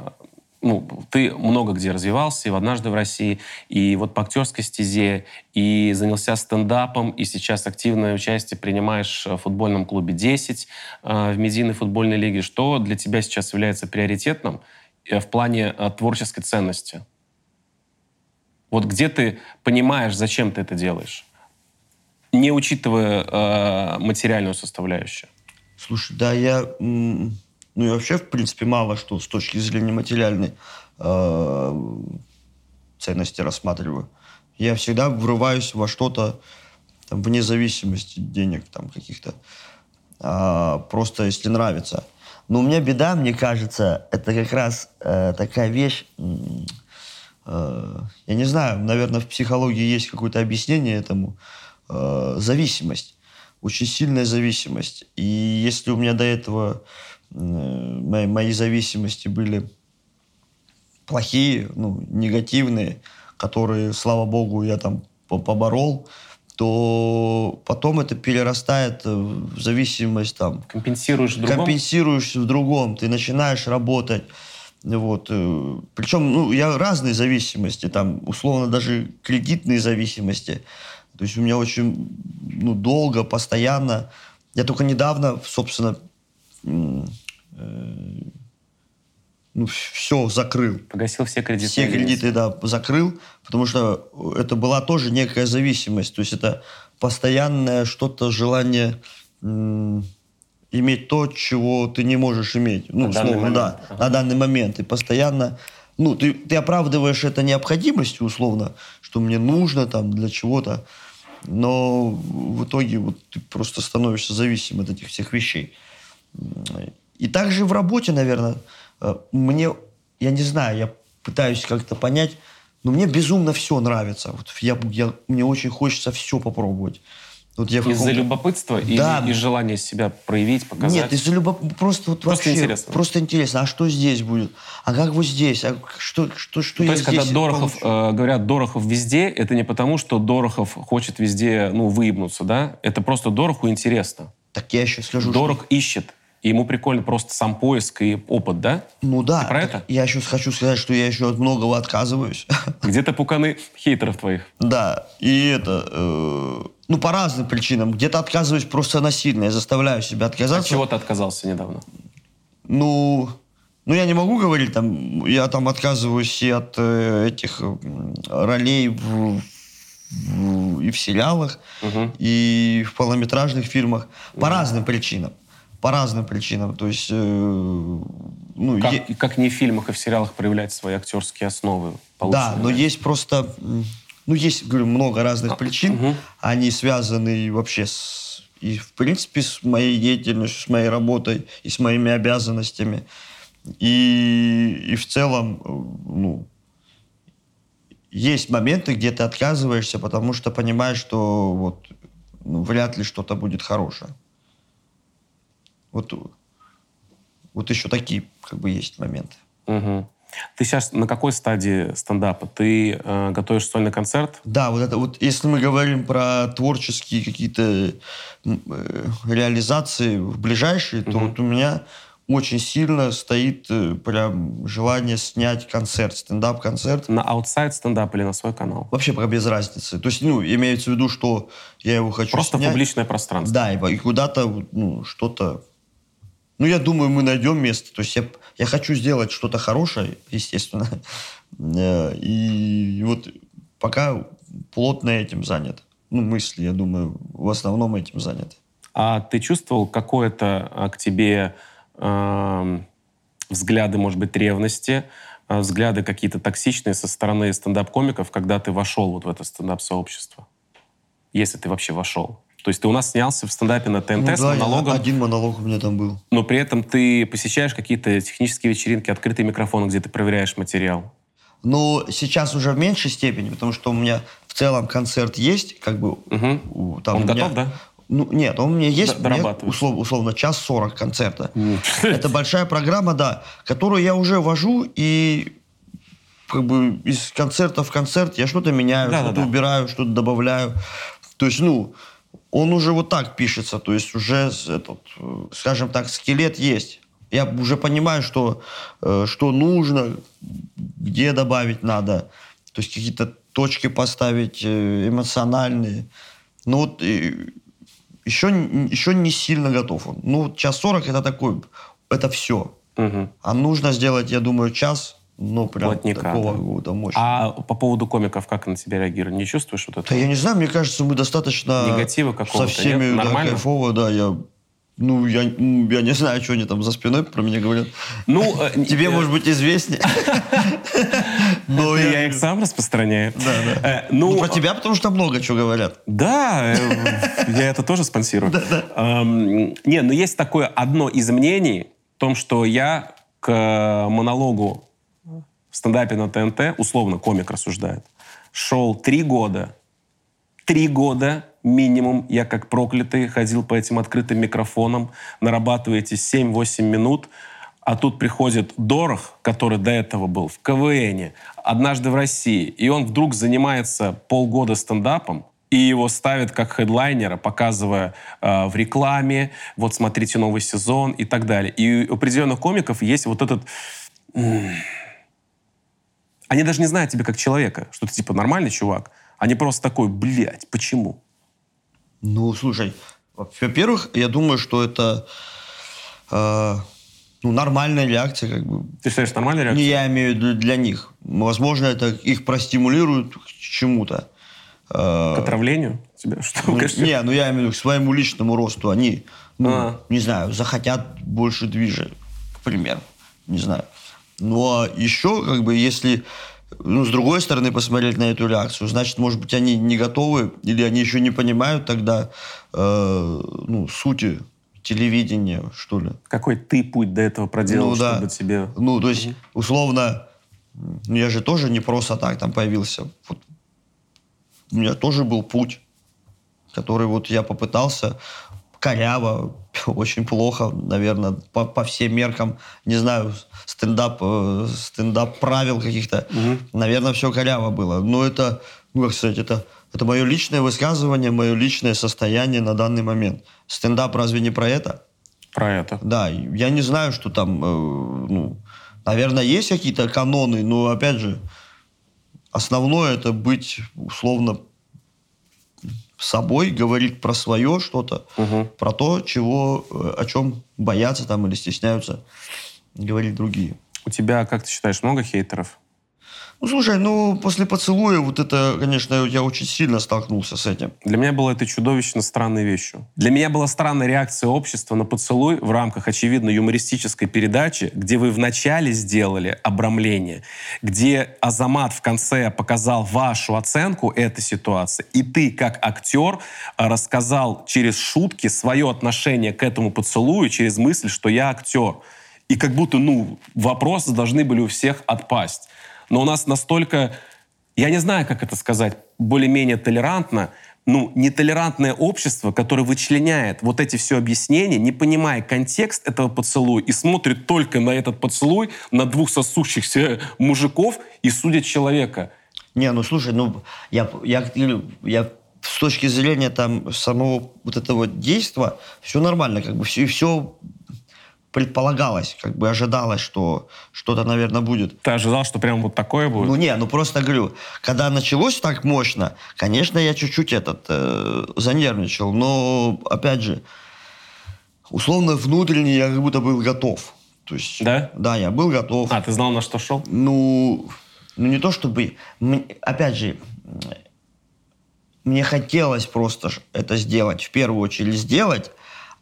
S2: ну, ты много где развивался, и в «Однажды в России», и вот по актерской стезе, и занялся стендапом, и сейчас активное участие принимаешь в футбольном клубе «10» э, в медийной футбольной лиге. Что для тебя сейчас является приоритетным э, в плане э, творческой ценности? Вот где ты понимаешь, зачем ты это делаешь? не учитывая э, материальную составляющую?
S1: Слушай, да, я, ну, я вообще, в принципе, мало что с точки зрения материальной э, ценности рассматриваю. Я всегда врываюсь во что-то там, вне зависимости денег там каких-то. А, просто если нравится. Но у меня беда, мне кажется, это как раз э, такая вещь, э, я не знаю, наверное, в психологии есть какое-то объяснение этому, э, зависимость, очень сильная зависимость. И если у меня до этого мои, мои зависимости были плохие, ну, негативные, которые, слава богу, я там поборол, то потом это перерастает в зависимость там.
S2: Компенсируешь в другом?
S1: Компенсируешь в другом. Ты начинаешь работать. Вот. Э, Причем, ну, я разные зависимости, там, условно, даже кредитные зависимости То есть у меня очень ну, долго, постоянно. Я только недавно, собственно, э, ну, все закрыл.
S2: Погасил все кредиты.
S1: Все кредиты, да, закрыл, потому что это была тоже некая зависимость. То есть это постоянное что-то желание иметь то, чего ты не можешь иметь. Ну,
S2: на условно,
S1: да, ага. на данный момент. И постоянно, ну, ты, ты оправдываешь это необходимостью, условно, что мне нужно там для чего-то, но в итоге вот ты просто становишься зависим от этих всех вещей. И также в работе, наверное, э, мне, я не знаю, я пытаюсь как-то понять, но мне безумно все нравится. Вот я, я, мне очень хочется все попробовать.
S2: Вот я из-за любопытства да. или из желания себя проявить, показать?
S1: Нет, из-за любопытства. Просто, вот просто вообще, интересно. Просто интересно. А что здесь будет? А как вот здесь? А что, что, что
S2: ну, То есть, когда Дорохов, э, говорят, Дорохов везде, это не потому, что Дорохов хочет везде, ну, выебнуться, да? Это просто Дороху интересно.
S1: Так я еще скажу,
S2: Дорог что... ищет и ему прикольно просто сам поиск и опыт, да?
S1: Ну да.
S2: Ты про это?
S1: Я еще хочу сказать, что я еще от многого отказываюсь.
S2: Где-то пуканы хейтеров твоих.
S1: Да. И это... Э, ну, по разным причинам. Где-то отказываюсь просто насильно. Я заставляю себя отказаться. От
S2: чего ты отказался недавно?
S1: Ну... Ну, я не могу говорить, там, я там отказываюсь и от э, этих ролей в, в, и в сериалах, угу. и в полнометражных фильмах. По угу. разным причинам по разным причинам. То есть, э,
S2: ну, как, е... как не в фильмах и в сериалах проявлять свои актерские основы.
S1: Да, но есть просто, ну, есть, говорю, много разных а, причин. Угу. Они связаны вообще с, и, в принципе, с моей деятельностью, с моей работой и с моими обязанностями. И, и в целом, э, ну, есть моменты, где ты отказываешься, потому что понимаешь, что вот ну, вряд ли что-то будет хорошее. Вот, вот еще такие как бы есть моменты.
S2: Угу. Ты сейчас на какой стадии стендапа? Ты э, готовишь сольный концерт?
S1: Да, вот это вот, если мы говорим про творческие какие-то э, реализации в ближайшие, угу. то вот у меня очень сильно стоит э, прям желание снять концерт, стендап-концерт.
S2: На аутсайд стендап или на свой канал?
S1: Вообще пока без разницы. То есть, ну, имеется в виду, что я его хочу
S2: Просто
S1: снять.
S2: публичное пространство.
S1: Да, и, и куда-то, ну, что-то ну, я думаю, мы найдем место. То есть я, я хочу сделать что-то хорошее, естественно. Э, и вот пока плотно этим занят. Ну, мысли, я думаю, в основном этим заняты.
S2: А ты чувствовал какое-то а, к тебе э, взгляды, может быть, ревности, а, взгляды какие-то токсичные со стороны стендап-комиков, когда ты вошел вот в это стендап-сообщество? Если ты вообще вошел. То есть ты у нас снялся в стендапе на ТНТ ну, с да, монологом.
S1: один монолог у меня там был.
S2: Но при этом ты посещаешь какие-то технические вечеринки, открытые микрофоны, где ты проверяешь материал.
S1: Ну, сейчас уже в меньшей степени, потому что у меня в целом концерт есть, как бы...
S2: Угу. Там Он меня, готов, да?
S1: Ну, нет, он у меня есть, мне, услов, условно, час сорок концерта. Это большая программа, да, которую я уже вожу, и как бы из концерта в концерт я что-то меняю, да, что-то да, да. убираю, что-то добавляю. То есть, ну, он уже вот так пишется, то есть уже этот, скажем так, скелет есть. Я уже понимаю, что, э, что нужно, где добавить надо, то есть какие-то точки поставить э, эмоциональные. Ну вот еще, еще не сильно готов он. Ну, час сорок это такой, это все. Угу. А нужно сделать, я думаю, час ну, прям Плотника, такого да. года мощного.
S2: А по поводу комиков, как на тебя реагируют? Не чувствуешь вот это?
S1: Да я не знаю, мне кажется, мы достаточно...
S2: Негатива какого-то,
S1: Со всеми,
S2: нет?
S1: да, кайфово, да, я... Ну, я, я не знаю, что они там за спиной про меня говорят. Ну, э, Тебе, э, может быть, известнее.
S2: Но я их сам распространяю. Да,
S1: да. Э, ну, про тебя, потому что много чего говорят.
S2: Да, я это тоже спонсирую. Не, но есть такое одно из мнений, в том, что я к монологу стендапе на ТНТ, условно комик рассуждает, шел три года. Три года минимум я как проклятый ходил по этим открытым микрофонам, нарабатываете 7-8 минут, а тут приходит Дорох, который до этого был в КВН, однажды в России, и он вдруг занимается полгода стендапом, и его ставят как хедлайнера, показывая э, в рекламе, вот смотрите новый сезон и так далее. И у определенных комиков есть вот этот они даже не знают тебя как человека, что ты типа нормальный чувак. не просто такой, блядь, почему?
S1: Ну, слушай, во-первых, я думаю, что это э, ну, нормальная реакция. Как бы.
S2: Ты считаешь, нормальная реакция?
S1: Не, я имею в виду для них. Возможно, это их простимулирует к чему-то.
S2: Э, к отравлению тебя? Что,
S1: ну, не, ну я имею в виду к своему личному росту. Они, ну, а. не знаю, захотят больше движа, к примеру. Не знаю. Но еще, как бы, если ну, с другой стороны, посмотреть на эту реакцию, значит, может быть, они не готовы или они еще не понимают тогда э, ну, сути телевидения, что ли.
S2: Какой ты путь до этого проделал, ну, да. чтобы тебе...
S1: Ну, то есть, условно, ну, я же тоже не просто так там появился. Вот, у меня тоже был путь, который вот я попытался коряво, очень плохо, наверное, по, по всем меркам, не знаю, стендап, э, стендап правил каких-то, угу. наверное, все коряво было. Но это, ну, как сказать, это, это мое личное высказывание, мое личное состояние на данный момент. Стендап разве не про это?
S2: Про это.
S1: Да, я не знаю, что там, э, ну, наверное, есть какие-то каноны, но, опять же, основное это быть условно собой, говорить про свое что-то, угу. про то, чего, э, о чем боятся там или стесняются говорить другие.
S2: У тебя, как ты считаешь, много хейтеров?
S1: Ну, слушай, ну, после поцелуя вот это, конечно, я очень сильно столкнулся с этим.
S2: Для меня было это чудовищно странной вещью. Для меня была странная реакция общества на поцелуй в рамках, очевидно, юмористической передачи, где вы вначале сделали обрамление, где Азамат в конце показал вашу оценку этой ситуации, и ты, как актер, рассказал через шутки свое отношение к этому поцелую, через мысль, что я актер. И как будто, ну, вопросы должны были у всех отпасть но у нас настолько, я не знаю, как это сказать, более-менее толерантно, ну, нетолерантное общество, которое вычленяет вот эти все объяснения, не понимая контекст этого поцелуя, и смотрит только на этот поцелуй, на двух сосущихся мужиков и судит человека.
S1: Не, ну слушай, ну я, я, я с точки зрения там самого вот этого действия все нормально, как бы все, все предполагалось, как бы ожидалось, что что-то, наверное, будет.
S2: Ты ожидал, что прям вот такое будет?
S1: Ну не, ну просто говорю, когда началось так мощно, конечно, я чуть-чуть этот э, занервничал, но опять же, условно внутренне я как будто был готов. То есть,
S2: да?
S1: Да, я был готов.
S2: А, ты знал, на что шел?
S1: Ну, ну не то чтобы... Опять же, мне хотелось просто это сделать, в первую очередь сделать,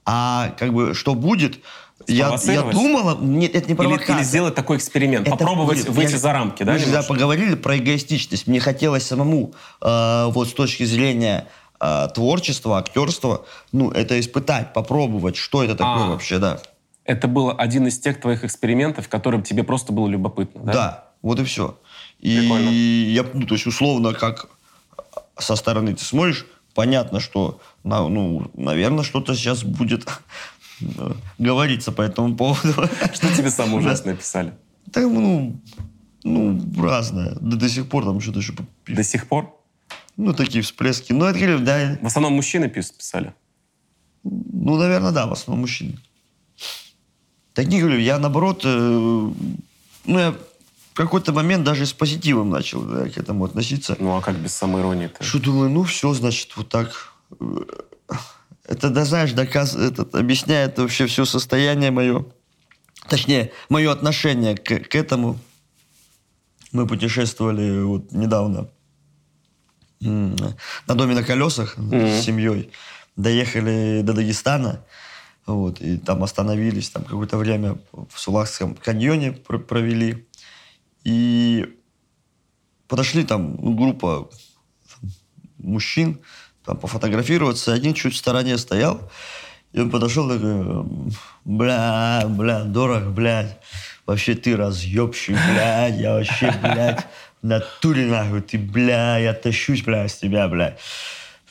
S1: а как бы что будет, я, я думала, нет, это не провокация.
S2: Или, или сделать такой эксперимент, это попробовать будет, выйти я, за рамки, да?
S1: Мы же поговорили про эгоистичность. Мне хотелось самому, э, вот с точки зрения э, творчества, актерства, ну, это испытать, попробовать, что это такое а, вообще, да.
S2: Это был один из тех твоих экспериментов, которым тебе просто было любопытно, да?
S1: Да, вот и все. И Прикольно. я, ну, то есть, условно, как со стороны ты смотришь, понятно, что, ну, наверное, что-то сейчас будет говорится по этому поводу.
S2: Что тебе самое ужасное писали?
S1: Да, ну, ну, разное. До, до сих пор там что-то еще...
S2: До сих пор?
S1: Ну, такие всплески. Ну, это, да.
S2: В основном мужчины писали?
S1: Ну, наверное, да, в основном мужчины. Так не говорю, я наоборот, э, ну, я в какой-то момент даже с позитивом начал да, к этому относиться.
S2: Ну, а как без самоиронии-то?
S1: Что думаю, ну, все, значит, вот так это, да, знаешь, доказ, этот, объясняет вообще все состояние мое, точнее, мое отношение к, к этому. Мы путешествовали вот недавно на доме на колесах mm-hmm. с семьей. Доехали до Дагестана, вот, и там остановились, там какое-то время в Сулахском каньоне провели. И подошли там ну, группа мужчин, там, пофотографироваться. Один чуть в стороне стоял, и он подошел такой, бля, бля, дорого, блядь. Вообще ты разъебщик, блядь, я вообще, блядь, в натуре нахуй, ты, бля, я тащусь, бля, с тебя, блядь.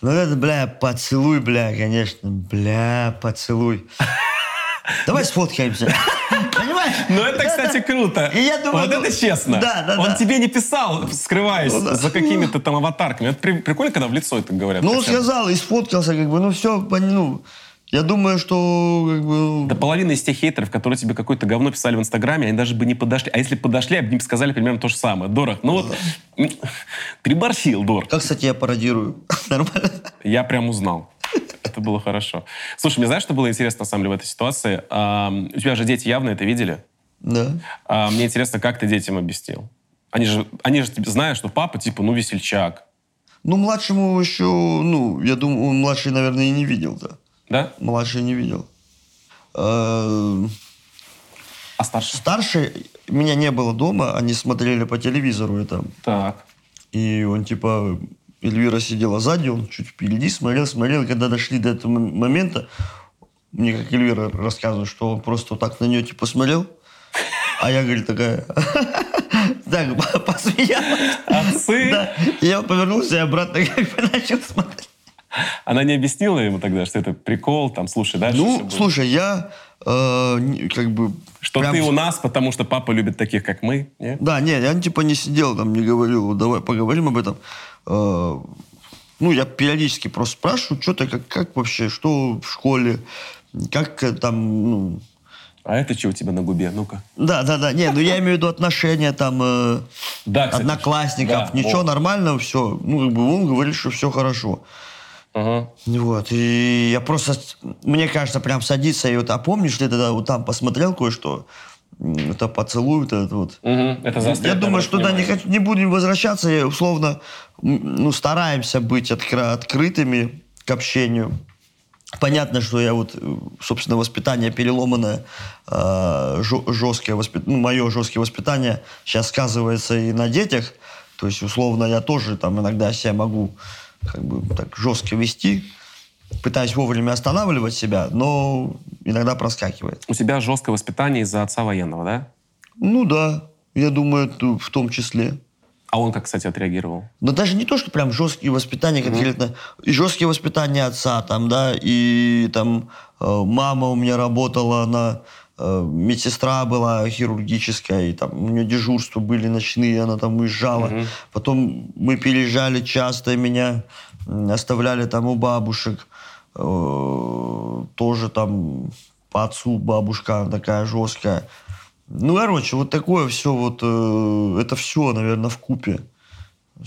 S1: Ну это, бля, поцелуй, бля, конечно, бля, поцелуй. Давай сфоткаемся.
S2: Понимаешь? Ну, это, кстати, круто. И я думаю, вот ну, это честно. Да, да, Он да. тебе не писал, скрываясь ну, да. за какими-то там аватарками. Это при, прикольно, когда в лицо это говорят.
S1: Ну, он сказал и сфоткался, как бы, ну, все, ну, Я думаю, что... Как бы...
S2: Да половина из тех хейтеров, которые тебе какое-то говно писали в Инстаграме, они даже бы не подошли. А если подошли, они бы сказали примерно то же самое. Дорог, ну вот, переборщил, Дор.
S1: Как, кстати, я пародирую. Нормально?
S2: Я прям узнал. Это было хорошо. Слушай, мне знаешь, что было интересно, на самом деле, в этой ситуации? А, у тебя же дети явно это видели.
S1: Да.
S2: А, мне интересно, как ты детям объяснил? Они же, они же знают, что папа, типа, ну, весельчак.
S1: Ну, младшему еще, ну, я думаю, он младший, наверное, и не видел-то.
S2: Да?
S1: Младший не видел. А
S2: старший?
S1: Старший, меня не было дома, они смотрели по телевизору это.
S2: Так.
S1: И он типа, Эльвира сидела сзади, он чуть впереди смотрел, смотрел. И когда дошли до этого момента, мне как Эльвира рассказывает, что он просто вот так на нее типа смотрел. А я, говорит, такая... Так, посмеялась.
S2: Отцы?
S1: Да. Я повернулся и обратно как бы начал смотреть.
S2: Она не объяснила ему тогда, что это прикол, там, слушай, дальше
S1: Ну, слушай, я э, как бы...
S2: Что прям... ты у нас, потому что папа любит таких, как мы,
S1: не? Да, нет, я типа не сидел там, не говорил, давай поговорим об этом. Э, ну, я периодически просто спрашиваю, что то как, как вообще, что в школе, как там, ну...
S2: А это что у тебя на губе? Ну-ка.
S1: Да, да, да. Не, ну я имею в виду отношения там э, да, кстати, одноклассников. Да, Ничего, вот. нормально, все. Ну, как бы он говорит, что все хорошо.
S2: Ага.
S1: Вот, и я просто, мне кажется, прям садиться и вот, а помнишь ли тогда вот там посмотрел кое-что? Это поцелуй, вот это вот.
S2: Угу, это
S1: я думаю, что туда не, хочу, не будем возвращаться, и условно, ну, стараемся быть откры, открытыми к общению. Понятно, что я вот, собственно, воспитание переломанное, э, жесткое воспитание, ну, мое жесткое воспитание сейчас сказывается и на детях. То есть, условно, я тоже там иногда себя могу как бы так жестко вести, пытаюсь вовремя останавливать себя, но иногда проскакивает.
S2: У тебя жесткое воспитание из-за отца военного, да?
S1: Ну да, я думаю, в том числе.
S2: А он как, кстати, отреагировал?
S1: Но даже не то, что прям жесткие воспитания конкретно. Mm-hmm. И жесткие воспитания отца там, да, и там э, мама у меня работала, она э, медсестра была хирургическая, и там у нее дежурства были ночные, она там уезжала. Mm-hmm. Потом мы переезжали часто, меня оставляли там у бабушек. Э, тоже там по отцу бабушка такая жесткая. Ну, короче, вот такое все, вот э, это все, наверное, в купе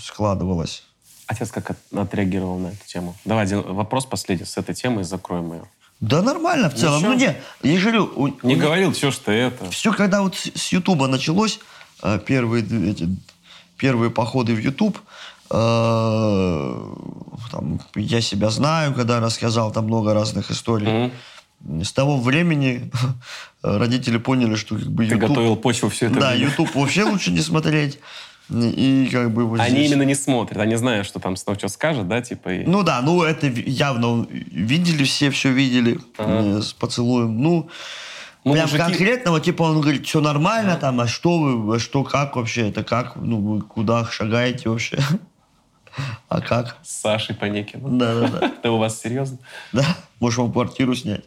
S1: складывалось.
S2: Отец как отреагировал на эту тему? Давай один вопрос последний с этой темой, закроем ее.
S1: Да нормально в целом. Ничего? Ну, не, я говорю... У,
S2: не у, говорил, все, что это.
S1: Все, когда вот с Ютуба началось, э, первые, эти, первые походы в Ютуб, там, я себя знаю, когда рассказал там много разных историй. Mm-hmm с того времени родители поняли, что как бы
S2: YouTube... Ты готовил почву все это
S1: Да, время. YouTube вообще лучше не смотреть. И как бы вот
S2: Они здесь... именно не смотрят, они знают, что там снова что скажет, да, типа... И...
S1: Ну да, ну это явно видели все, все видели ага. с поцелуем. Ну, ну прям мужики... конкретного, типа он говорит, все нормально ага. там, а что вы, а что, как вообще, это как, ну вы куда шагаете вообще? А как?
S2: С Сашей Паникиным.
S1: Да, да, да.
S2: Это у вас серьезно?
S1: Да. Можешь вам квартиру снять.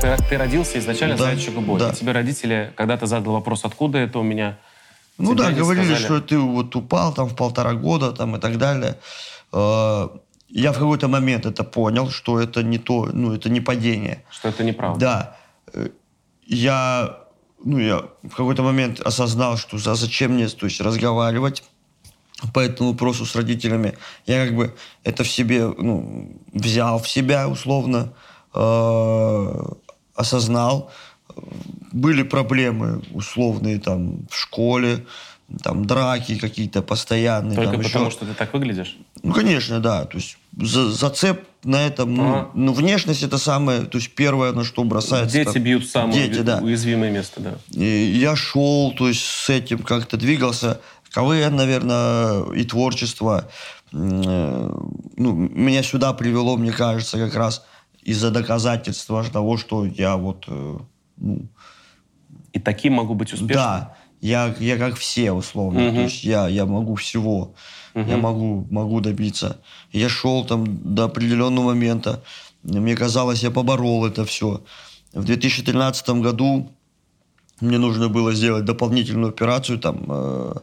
S2: Ты, ты родился изначально да, зайчью губой. Да. И тебе родители когда-то задал вопрос, откуда это у меня?
S1: Ну да, говорили, сказали... что ты вот упал там в полтора года там и так далее. Э, я в какой-то момент это понял, что это не то, ну это не падение.
S2: Что это неправда.
S1: Да. Э, я ну, я в какой-то момент осознал, что а зачем мне то есть, разговаривать по этому вопросу с родителями. Я как бы это в себе, ну, взял в себя условно, э, осознал. Были проблемы условные там в школе, там драки какие-то постоянные.
S2: Только
S1: там,
S2: потому,
S1: еще...
S2: что ты так выглядишь?
S1: Ну, конечно, да. То есть за, зацеп на этом, ну, ага. ну, внешность это самое, то есть первое, на что бросается.
S2: Дети там, бьют самое дети, да. уязвимое место, да.
S1: И я шел, то есть с этим как-то двигался. КВН, наверное, и творчество. Э, ну, меня сюда привело, мне кажется, как раз из-за доказательства того, что я вот... Э, ну,
S2: и таким могу быть успешным?
S1: Да я, я как все, условно. Угу. То есть я, я могу всего. Угу. Я могу, могу добиться. Я шел там до определенного момента. Мне казалось, я поборол это все. В 2013 году мне нужно было сделать дополнительную операцию. Там, э,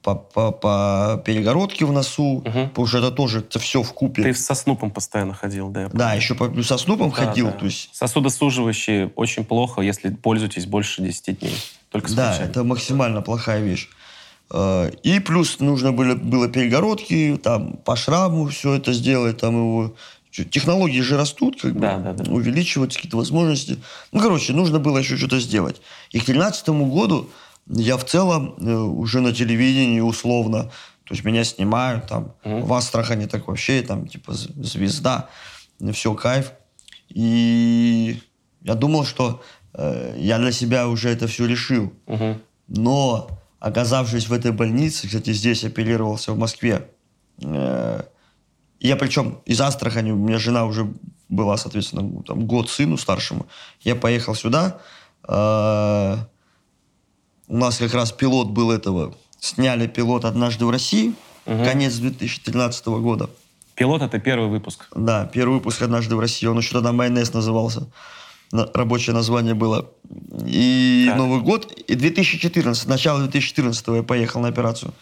S1: по, по, по перегородке в носу, угу. потому что это тоже это все в купе.
S2: Ты со снупом постоянно ходил, да?
S1: Да, еще по, со снупом да, ходил. Да. То есть...
S2: Сосудосуживающие очень плохо, если пользуетесь больше 10 дней. Только с
S1: Да, это максимально плохая вещь. Э, и плюс нужно было, было перегородки, там по шраму все это сделать, там его технологии же растут, как
S2: да,
S1: бы,
S2: да, да.
S1: увеличивать какие-то возможности. Ну, короче, нужно было еще что-то сделать. И к 2013 году я в целом э, уже на телевидении условно, то есть меня снимают там угу. в Астрахани так вообще там типа звезда, все кайф. И я думал, что э, я для себя уже это все решил. Угу. Но оказавшись в этой больнице, кстати, здесь оперировался в Москве, э, я причем из Астрахани, у меня жена уже была, соответственно, там, год сыну старшему. Я поехал сюда, э, у нас как раз пилот был этого. Сняли пилот однажды в России, угу. конец 2013 года.
S2: Пилот это первый выпуск.
S1: Да, первый выпуск однажды в России. Он еще тогда майонез назывался. Рабочее название было. И так. Новый год. И 2014, начало 2014 я поехал на операцию.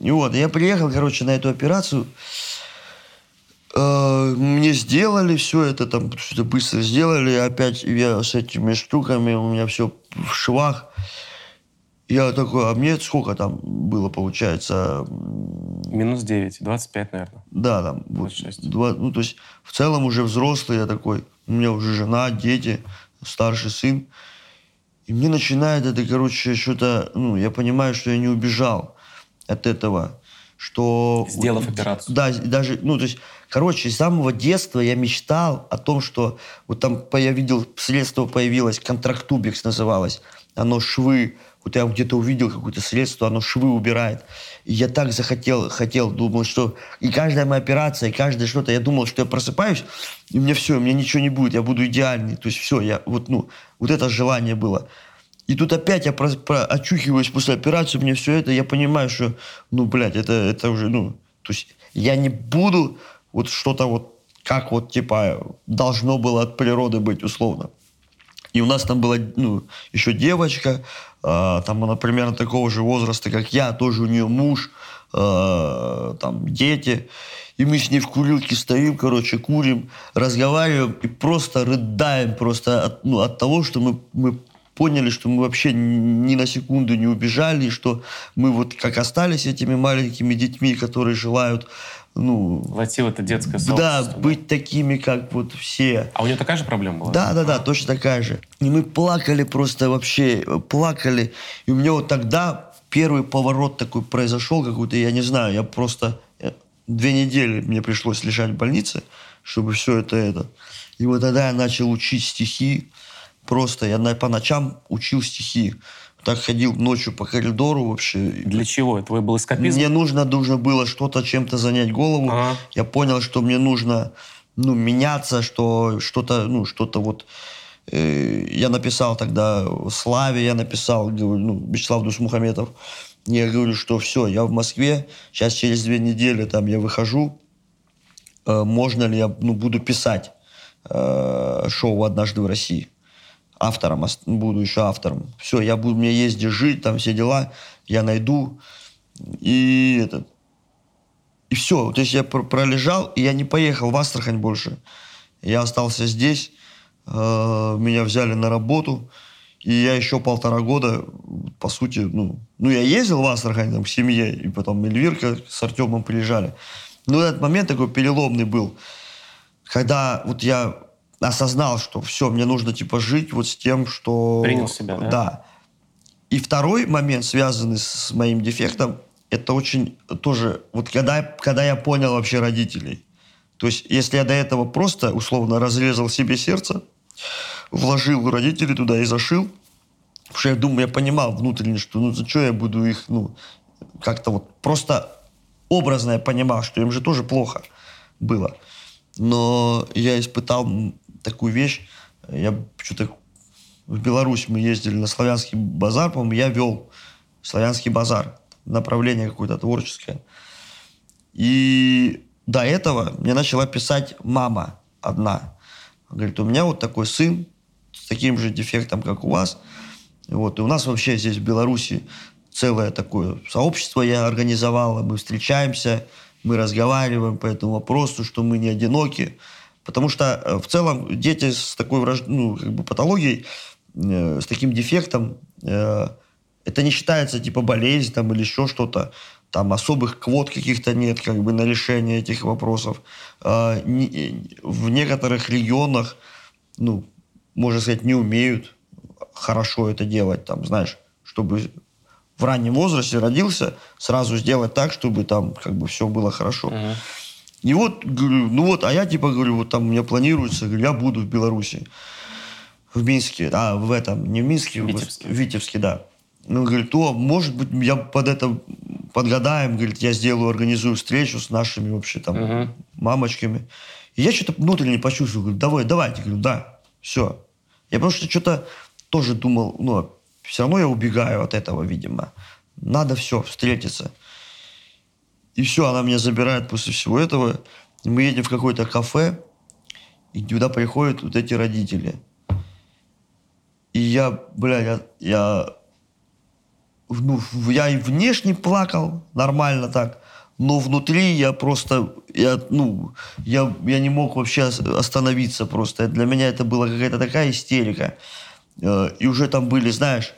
S1: И вот, я приехал, короче, на эту операцию. Э, мне сделали все это, там, что-то быстро сделали. Опять я с этими штуками, у меня все в швах. Я такой, а мне сколько там было, получается?
S2: Минус 9, 25, наверное.
S1: Да, там. 26. Вот, 2, ну, то есть, в целом уже взрослый я такой. У меня уже жена, дети, старший сын. И мне начинает это, короче, что-то... Ну, я понимаю, что я не убежал от этого. Что...
S2: Сделав операцию.
S1: Да, даже... Ну, то есть, короче, с самого детства я мечтал о том, что... Вот там я видел, средство появилось, контрактубикс называлось. Оно швы вот я где-то увидел какое-то средство, оно швы убирает. Я так захотел, хотел, думал, что... И каждая моя операция, и каждое что-то, я думал, что я просыпаюсь, и мне все, мне ничего не будет, я буду идеальный. То есть все, я вот, ну, вот это желание было. И тут опять я про, про, очухиваюсь после операции, мне все это, я понимаю, что, ну, блядь, это, это уже, ну, то есть я не буду вот что-то вот, как вот, типа, должно было от природы быть, условно. И у нас там была, ну, еще девочка, э, там она примерно такого же возраста, как я, тоже у нее муж, э, там дети. И мы с ней в курилке стоим, короче, курим, разговариваем и просто рыдаем просто от, ну, от того, что мы, мы поняли, что мы вообще ни на секунду не убежали, что мы вот как остались этими маленькими детьми, которые желают ну...
S2: В это детское сообщество.
S1: Да, да, быть такими, как вот все.
S2: А у нее такая же проблема была?
S1: Да, да, да, точно такая же. И мы плакали просто вообще, плакали. И у меня вот тогда первый поворот такой произошел какой-то, я не знаю, я просто... Э, две недели мне пришлось лежать в больнице, чтобы все это, это. И вот тогда я начал учить стихи. Просто я по ночам учил стихи так ходил ночью по коридору вообще.
S2: Для чего? Твой был эскапизм?
S1: Мне нужно, нужно было что-то чем-то занять голову. Ага. Я понял, что мне нужно ну, меняться, что что-то, ну, что-то вот... Э, я написал тогда Славе, я написал, говорю, ну, Вячеслав Дусмухаметов. Я говорю, что все, я в Москве, сейчас через две недели там я выхожу. Э, можно ли я ну, буду писать э, шоу «Однажды в России»? Автором, буду еще автором. Все, я буду, мне есть жить, там все дела, я найду. И этот, и все. То есть я пролежал, и я не поехал в Астрахань больше. Я остался здесь, э, меня взяли на работу, и я еще полтора года, по сути, ну, ну я ездил в Астрахань там, к семье, и потом Эльвирка с Артемом приезжали. Но этот момент такой переломный был, когда вот я осознал, что все, мне нужно типа жить вот с тем, что...
S2: Принял себя, да?
S1: Да. И второй момент, связанный с моим дефектом, это очень тоже... Вот когда, когда я понял вообще родителей. То есть, если я до этого просто, условно, разрезал себе сердце, вложил родителей туда и зашил, потому что я думаю, я понимал внутренне, что ну за что я буду их, ну, как-то вот просто образно я понимал, что им же тоже плохо было. Но я испытал такую вещь. Я что-то в Беларусь мы ездили на славянский базар, по-моему, я вел славянский базар, направление какое-то творческое. И до этого мне начала писать мама одна. Говорит, у меня вот такой сын с таким же дефектом, как у вас. Вот. И у нас вообще здесь в Беларуси целое такое сообщество я организовала, мы встречаемся, мы разговариваем по этому вопросу, что мы не одиноки. Потому что э, в целом дети с такой ну, как бы патологией, э, с таким дефектом, э, это не считается типа болезнь там, или еще что-то. Там особых квот каких-то нет как бы на решение этих вопросов. Э, не, в некоторых регионах, ну, можно сказать, не умеют хорошо это делать. Там, знаешь, чтобы в раннем возрасте родился, сразу сделать так, чтобы там как бы все было хорошо. Uh-huh. И вот, говорю, ну вот, а я типа говорю, вот там у меня планируется, говорю, я буду в Беларуси, в Минске, а в этом, не в Минске, в Витебске, в Витебске да. Ну, говорит, то, может быть, я под это подгадаем, говорит, я сделаю, организую встречу с нашими вообще там uh-huh. мамочками. И я что-то внутренне почувствовал, говорю, давай, давайте, говорю, да, все. Я просто что-то тоже думал, ну, все равно я убегаю от этого, видимо. Надо все, встретиться. И все, она меня забирает после всего этого. Мы едем в какое-то кафе, и туда приходят вот эти родители. И я, бля, я, я, ну, я и внешне плакал нормально так, но внутри я просто, я, ну, я, я не мог вообще остановиться просто. Для меня это была какая-то такая истерика. Э, и уже там были, знаешь,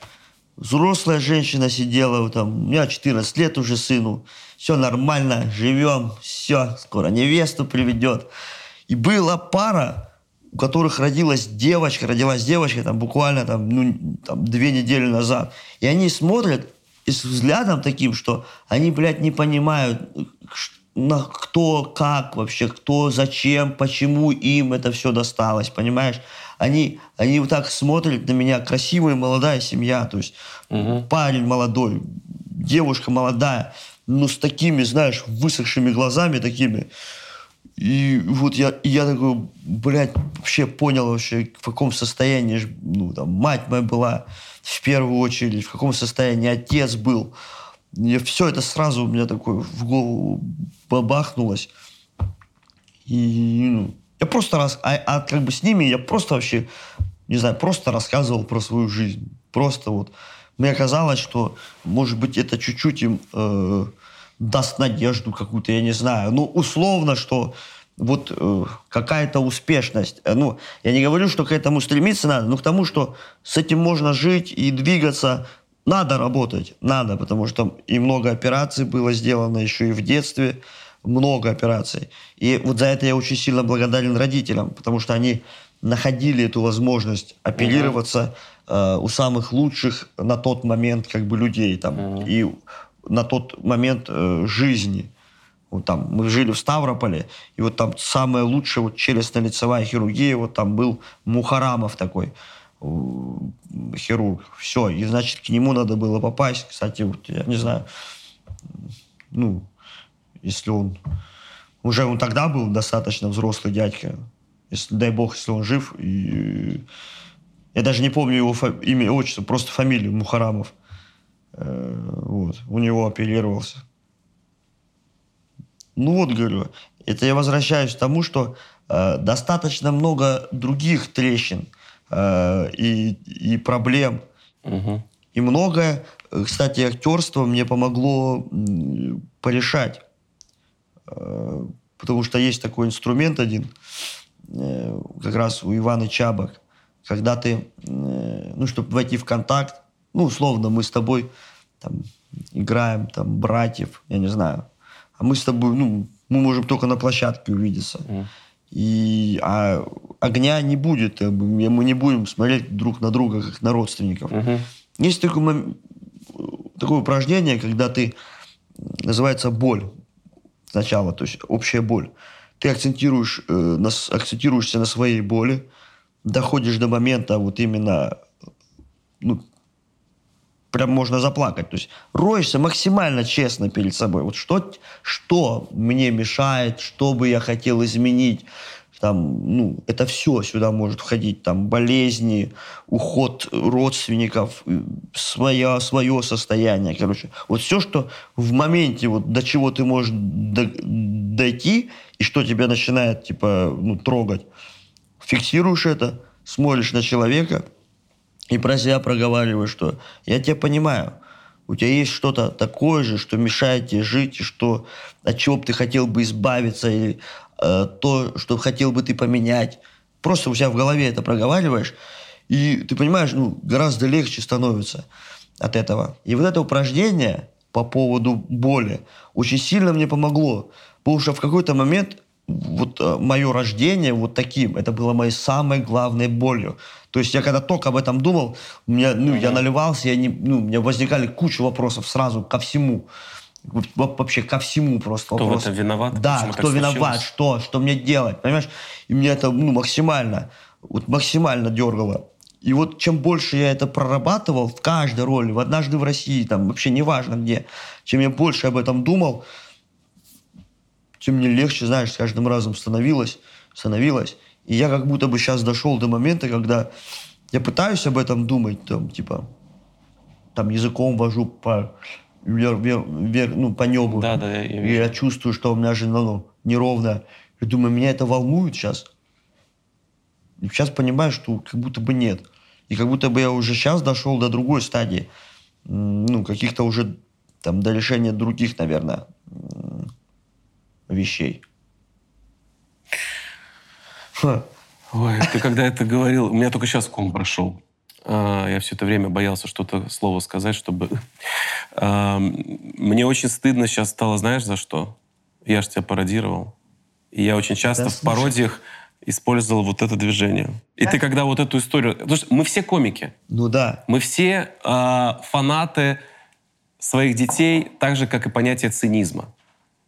S1: взрослая женщина сидела, там, у меня 14 лет уже сыну, все нормально, живем, все, скоро невесту приведет. И была пара, у которых родилась девочка, родилась девочка там буквально там, ну, там, две недели назад. И они смотрят и с взглядом таким, что они, блядь, не понимают, на кто, как вообще, кто, зачем, почему им это все досталось, понимаешь? Они, они вот так смотрят на меня, красивая молодая семья, то есть угу. парень молодой, девушка молодая, но с такими, знаешь, высохшими глазами такими. И вот я, я такой, блядь, вообще понял вообще, в каком состоянии, ну, там, мать моя была в первую очередь, в каком состоянии отец был. И все это сразу у меня такое в голову бабахнулось. И, ну, я просто раз, а, а как бы с ними я просто вообще, не знаю, просто рассказывал про свою жизнь. Просто вот. Мне казалось, что, может быть, это чуть-чуть им э, даст надежду какую-то, я не знаю. Ну, условно, что вот э, какая-то успешность. Э, ну, я не говорю, что к этому стремиться надо, но к тому, что с этим можно жить и двигаться. Надо работать, надо, потому что и много операций было сделано еще и в детстве много операций. И вот за это я очень сильно благодарен родителям, потому что они находили эту возможность оперироваться uh-huh. э, у самых лучших на тот момент как бы людей там uh-huh. и на тот момент э, жизни. Вот там мы жили в Ставрополе, и вот там самая лучшая вот челюстно-лицевая хирургия, вот там был Мухарамов такой хирург. Все, и значит к нему надо было попасть. Кстати, вот я не знаю, ну если он... Уже он тогда был достаточно взрослый дядька. Если, дай бог, если он жив. И... Я даже не помню его фа... имя, отчество, просто фамилию Мухарамов. Э, вот. У него оперировался. Ну вот, говорю, это я возвращаюсь к тому, что э, достаточно много других трещин э, и, и проблем. Угу. И многое, кстати, актерство мне помогло порешать. Э, потому что есть такой инструмент один, э, как раз у Ивана Чабок, когда ты, э, ну, чтобы войти в контакт, ну, условно, мы с тобой там играем, там, братьев, я не знаю, а мы с тобой, ну, мы можем только на площадке увидеться. Mm. И, а огня не будет, мы не будем смотреть друг на друга, как на родственников. Mm-hmm. Есть такое, такое упражнение, когда ты, называется боль сначала, то есть общая боль. Ты акцентируешь, э, на, акцентируешься на своей боли, доходишь до момента вот именно, ну, прям можно заплакать. То есть роешься максимально честно перед собой. Вот что, что мне мешает, что бы я хотел изменить, там, ну, это все сюда может входить, там, болезни, уход родственников, свое, свое состояние, короче. Вот все, что в моменте, вот до чего ты можешь до, дойти, и что тебя начинает, типа, ну, трогать, фиксируешь это, смотришь на человека и про себя проговариваешь, что я тебя понимаю, у тебя есть что-то такое же, что мешает тебе жить, и что, от чего бы ты хотел бы избавиться, или э, то, что хотел бы ты поменять. Просто у себя в голове это проговариваешь, и ты понимаешь, ну, гораздо легче становится от этого. И вот это упражнение по поводу боли очень сильно мне помогло. Потому что в какой-то момент вот э, мое рождение вот таким, это было моей самой главной болью. То есть я когда только об этом думал, у меня, ну, mm-hmm. я наливался, я не, ну, у меня возникали куча вопросов сразу ко всему. Вообще ко всему просто
S2: Кто вопрос. в этом виноват?
S1: Да, кто виноват, что, что мне делать, понимаешь? И мне это ну, максимально, вот максимально дергало. И вот чем больше я это прорабатывал в каждой роли, в «Однажды в России», там вообще неважно где, чем я больше об этом думал, тем мне легче, знаешь, с каждым разом становилось, становилось. И я как будто бы сейчас дошел до момента, когда я пытаюсь об этом думать, там, типа, там языком вожу по, вверх, вверх, вверх, ну, по небу.
S2: Да, да, я, я
S1: И я чувствую, что у меня же ну, неровно. Я думаю, меня это волнует сейчас. И сейчас понимаю, что как будто бы нет. И как будто бы я уже сейчас дошел до другой стадии. Ну, каких-то уже там до решения других, наверное, вещей.
S2: Ой, ты когда это говорил, у меня только сейчас ком прошел. А, я все это время боялся что-то слово сказать, чтобы... Мне очень стыдно сейчас стало, знаешь, за что? Я же тебя пародировал. И я очень часто да, в пародиях использовал вот это движение. И ты когда вот эту историю... Потому что мы все комики.
S1: Ну да.
S2: Мы все э, фанаты своих детей, так же, как и понятие цинизма.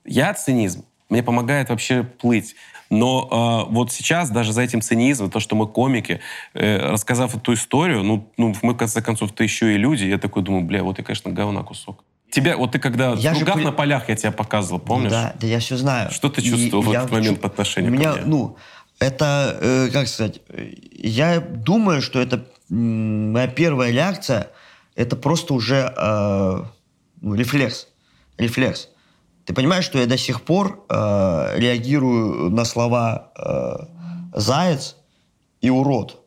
S2: Я цинизм мне помогает вообще плыть. Но э, вот сейчас даже за этим цинизмом, то, что мы комики, э, рассказав эту историю, ну, ну, мы, в конце концов, ты еще и люди, я такой думаю, бля, вот и, конечно, говна кусок. Тебя, вот ты когда я в же... на полях я тебя показывал, помнишь?
S1: да, да, я все знаю.
S2: Что ты чувствовал и в этот я... момент по отношению
S1: у меня,
S2: ко мне?
S1: Ну, это, э, как сказать, я думаю, что это моя первая реакция, это просто уже э, ну, рефлекс. Рефлекс. Ты понимаешь, что я до сих пор э, реагирую на слова э, «заяц» и «урод».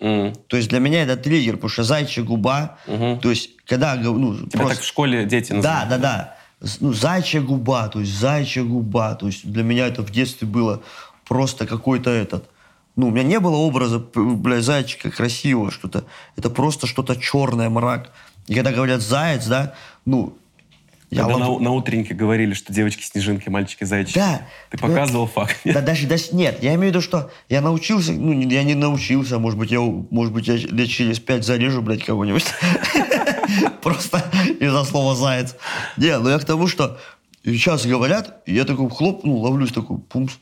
S1: Mm. То есть для меня это триггер, потому что зайчья губа, mm-hmm. то есть когда... Ну,
S2: Тебя просто... так в школе дети
S1: называют? Да, да, да. Ну, зайчья губа, то есть зайчья губа. То есть для меня это в детстве было просто какой-то этот... Ну, у меня не было образа, бля, зайчика красивого, что-то. Это просто что-то черное, мрак. И когда говорят заяц, да, ну,
S2: я Когда ловлю... на, на утреннике говорили, что девочки-снежинки, мальчики-зайчики. Да. Ты показывал ну, факт?
S1: Да, даже, даже нет. Я имею в виду, что я научился, ну, я не научился, может быть, я, может быть, я лет через пять зарежу, блядь, кого-нибудь. Просто из-за слова «заяц». Не, ну я к тому, что сейчас говорят, я такой хлоп, ну, ловлюсь такой, пумс.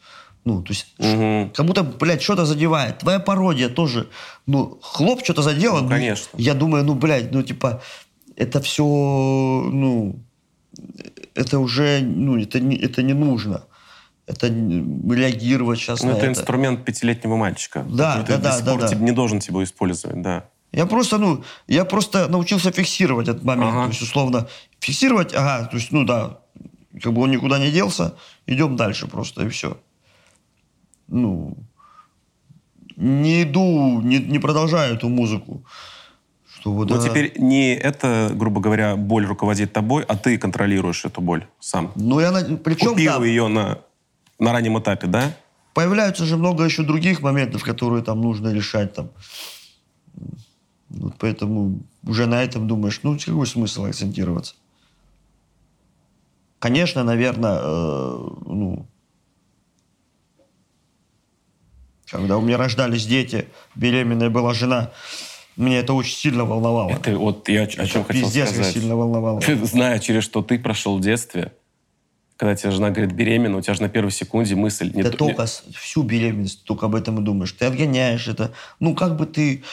S1: Ну, то есть, угу. как будто, блядь, что-то задевает. Твоя пародия тоже, ну, хлоп что-то задела.
S2: Ну, конечно.
S1: Я думаю, ну, блядь, ну, типа, это все, ну, это уже, ну, это не, это не нужно. Это реагировать сейчас
S2: ну,
S1: на
S2: это. это инструмент пятилетнего мальчика.
S1: Да, да, да, да, да.
S2: не должен его использовать, да.
S1: Я просто, ну, я просто научился фиксировать этот момент. Ага. То есть, условно, фиксировать, ага, то есть, ну да, как бы он никуда не делся, идем дальше просто, и все. Ну, не иду, не, не продолжаю эту музыку
S2: что вот... Но теперь не это, грубо говоря, боль руководит тобой, а ты контролируешь эту боль сам.
S1: Ну, я... Причем,
S2: Купил да, ее на, на раннем этапе, да?
S1: Появляются же много еще других моментов, которые там нужно решать. Там. Вот поэтому уже на этом думаешь, ну, какой смысл акцентироваться? Конечно, наверное, э, ну, когда у меня рождались дети, беременная была жена, меня это очень сильно волновало.
S2: Это вот я о чем хотел
S1: пиздец
S2: сказать.
S1: сильно волновало.
S2: Ты, зная, через что ты прошел в детстве, когда тебе жена говорит беременна, у тебя же на первой секунде мысль...
S1: Не, ты только не... всю беременность только об этом и думаешь. Ты отгоняешь это. Ну, как бы ты...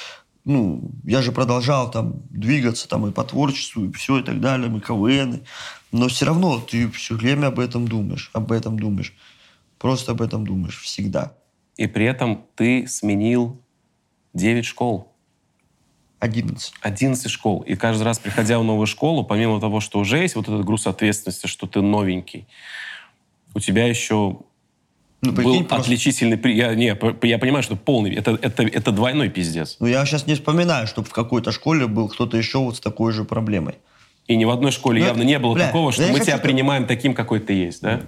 S1: Ну, я же продолжал там двигаться там и по творчеству, и все, и так далее, мы КВН. Но все равно ты все время об этом думаешь, об этом думаешь. Просто об этом думаешь всегда.
S2: И при этом ты сменил 9 школ.
S1: 11.
S2: 11 школ. И каждый раз, приходя в новую школу, помимо того, что уже есть вот этот груз ответственности, что ты новенький, у тебя еще ну, был просто... отличительный... Я, не, я понимаю, что полный... Это, это, это двойной пиздец.
S1: Ну, я сейчас не вспоминаю, чтобы в какой-то школе был кто-то еще вот с такой же проблемой.
S2: И ни в одной школе ну, явно не было бля, такого, что мы тебя принимаем таким, какой ты есть, да?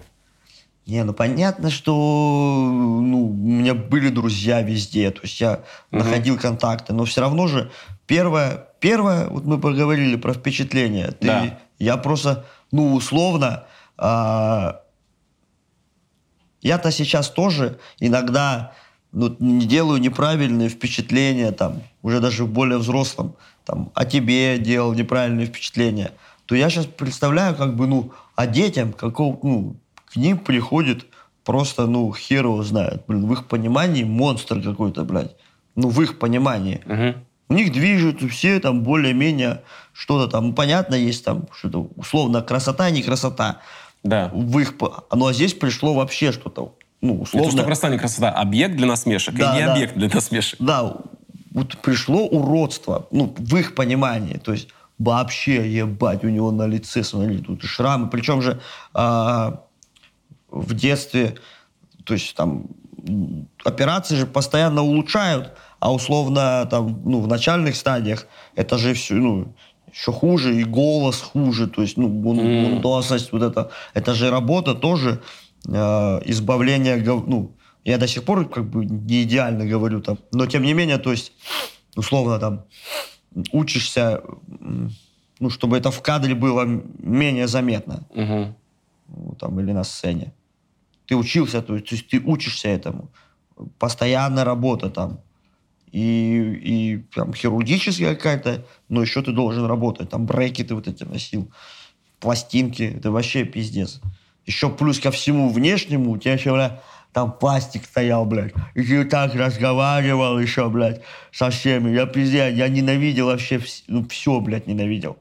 S1: Не, ну понятно, что ну, у меня были друзья везде, то есть я угу. находил контакты, но все равно же первое, первое, вот мы поговорили про впечатление. Ты, да. Я просто, ну, условно, а, я-то сейчас тоже иногда ну, не делаю неправильные впечатления, там, уже даже в более взрослом, там, о тебе делал неправильные впечатления, то я сейчас представляю, как бы, ну, о детям, какого, ну, к ним приходит просто, ну, хер его знает. Блин, в их понимании монстр какой-то, блядь. Ну, в их понимании. Угу. У них движут все там более-менее что-то там. Ну, понятно, есть там что-то условно красота, не красота.
S2: Да.
S1: В их... Ну, а здесь пришло вообще что-то ну, условно...
S2: Это что красота, не красота. Объект для насмешек да, и не да. объект для насмешек.
S1: Да, вот пришло уродство, ну, в их понимании. То есть вообще, ебать, у него на лице, смотри, тут шрамы. Причем же а, в детстве, то есть там операции же постоянно улучшают, а условно там, ну, в начальных стадиях это же все, ну, еще хуже, и голос хуже, то есть, ну, бунтосность, mm. вот это, это же работа тоже э, избавления, ну, я до сих пор как бы не идеально говорю там, но тем не менее, то есть, условно там, учишься, ну, чтобы это в кадре было менее заметно. Mm-hmm. Там, или на сцене ты учился, то есть ты учишься этому. Постоянная работа там. И, и там хирургическая какая-то, но еще ты должен работать. Там брекеты вот эти носил, пластинки. Это вообще пиздец. Еще плюс ко всему внешнему, у тебя еще, бля, там пластик стоял, блядь. И ты так разговаривал еще, блядь, со всеми. Я пиздец, я ненавидел вообще, ну, все, блядь, ненавидел.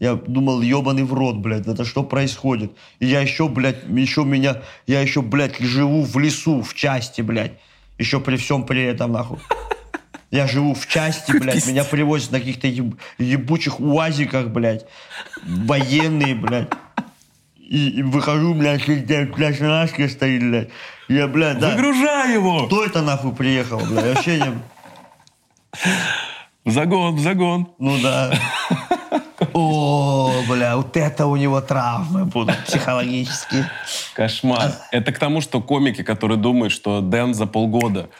S1: Я думал, ебаный в рот, блядь, это что происходит? И я еще, блядь, еще меня, я еще, блядь, живу в лесу, в части, блядь. Еще при всем при этом, нахуй. Я живу в части, блядь, меня привозят на каких-то еб, ебучих уазиках, блядь, военные, блядь. И, и выхожу, блядь, блядь, нашка стоит, блядь. Я, блядь, да.
S2: Выгружай его!
S1: Кто это, нахуй, приехал, блядь? Вообще не...
S2: Загон, загон.
S1: Ну да. О, бля, вот это у него травмы будут психологические.
S2: Кошмар. Это к тому, что комики, которые думают, что Дэн за полгода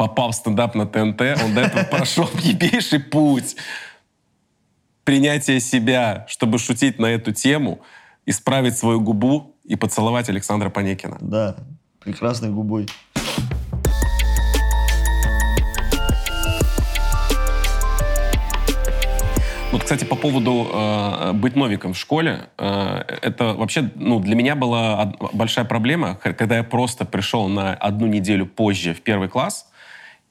S2: попал в стендап на ТНТ, он до этого прошел ебейший путь принятия себя, чтобы шутить на эту тему, исправить свою губу и поцеловать Александра Панекина.
S1: Да, прекрасной губой.
S2: Вот, кстати, по поводу э, быть новиком в школе, э, это вообще, ну, для меня была большая проблема, когда я просто пришел на одну неделю позже в первый класс,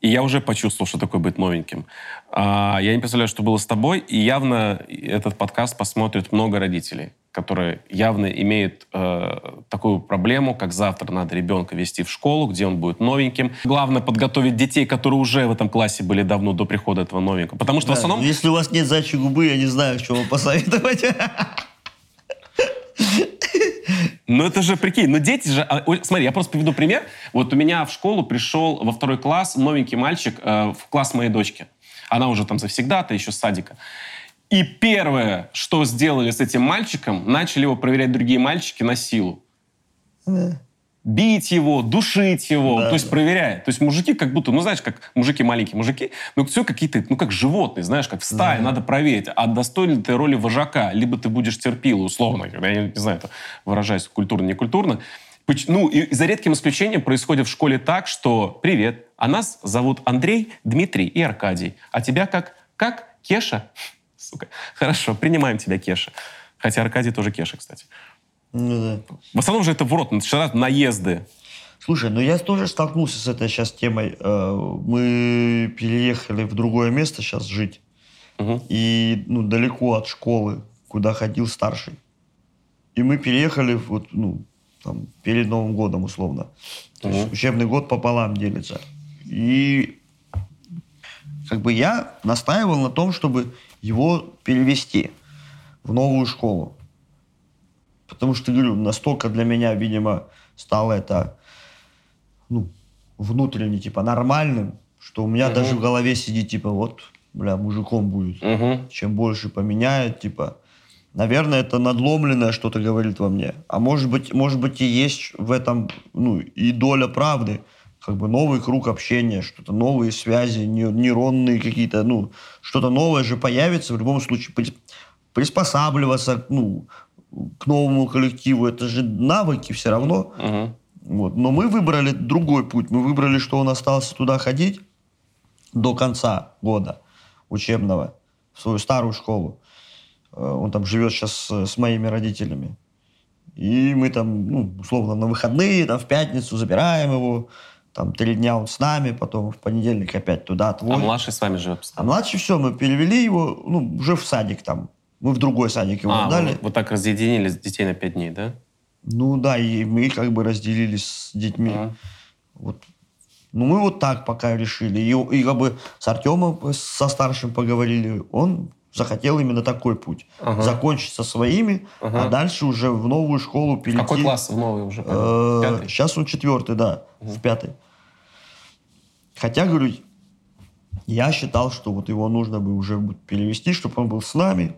S2: и я уже почувствовал, что такое быть новеньким. А, я не представляю, что было с тобой, и явно этот подкаст посмотрит много родителей которые явно имеют э, такую проблему, как завтра надо ребенка вести в школу, где он будет новеньким. Главное подготовить детей, которые уже в этом классе были давно до прихода этого новенького. Потому что да, в основном...
S1: Если у вас нет зайчьей губы, я не знаю, что вам посоветовать.
S2: Ну это же, прикинь, ну дети же... А, смотри, я просто приведу пример. Вот у меня в школу пришел во второй класс новенький мальчик э, в класс моей дочки. Она уже там завсегда-то, еще с садика. И первое, что сделали с этим мальчиком, начали его проверять другие мальчики на силу. Да. Бить его, душить его, да, то есть да. проверяя. То есть мужики как будто, ну знаешь, как мужики маленькие мужики, ну все какие-то, ну как животные, знаешь, как в стае, да. надо проверить, а достоин ли ты роли вожака, либо ты будешь терпилой, условно, я не, не знаю, это выражаясь культурно, не культурно. Ну, и за редким исключением происходит в школе так, что «Привет, а нас зовут Андрей, Дмитрий и Аркадий. А тебя как? Как? Кеша?» сука. Хорошо, принимаем тебя, Кеша. Хотя Аркадий тоже Кеша, кстати.
S1: Ну да.
S2: В основном же это в рот, начинают наезды.
S1: Слушай, ну я тоже столкнулся с этой сейчас темой. Э, мы переехали в другое место сейчас жить. Угу. И ну, далеко от школы, куда ходил старший. И мы переехали вот, ну, там, перед Новым годом, условно. То угу. есть учебный год пополам делится. И как бы я настаивал на том, чтобы его перевести в новую школу. Потому что, говорю, настолько для меня, видимо, стало это ну, внутренне, типа, нормальным, что у меня угу. даже в голове сидит, типа, вот, бля, мужиком будет. Угу. Чем больше поменяет, типа, наверное, это надломленное что-то говорит во мне. А может быть, может быть и есть в этом ну, и доля правды. Как бы новый круг общения, что-то новые связи, нейронные какие-то, ну, что-то новое же появится в любом случае. Приспосабливаться, ну, к новому коллективу, это же навыки все равно.
S2: Угу.
S1: Вот. Но мы выбрали другой путь. Мы выбрали, что он остался туда ходить до конца года учебного, в свою старую школу. Э, он там живет сейчас с моими родителями. И мы там, ну, условно, на выходные, там, в пятницу забираем его, там, три дня он с нами, потом в понедельник опять туда
S2: отводим. А младший с вами живет?
S1: А младший все, мы перевели его, ну, уже в садик там. Мы в другой садик его
S2: а,
S1: отдали.
S2: Вот, вот так разъединили детей на пять дней, да?
S1: Ну да, и мы как бы разделились с детьми. Uh-huh. Вот. Ну мы вот так пока решили. И, и как бы с Артемом, со старшим поговорили, он захотел именно такой путь. Ага. Закончить со своими, ага. а дальше уже в новую школу перейти.
S2: Какой класс в новый уже?
S1: Э, сейчас он четвертый, да, угу. в пятый. Хотя, говорю, я считал, что вот его нужно бы уже перевести, чтобы он был с нами.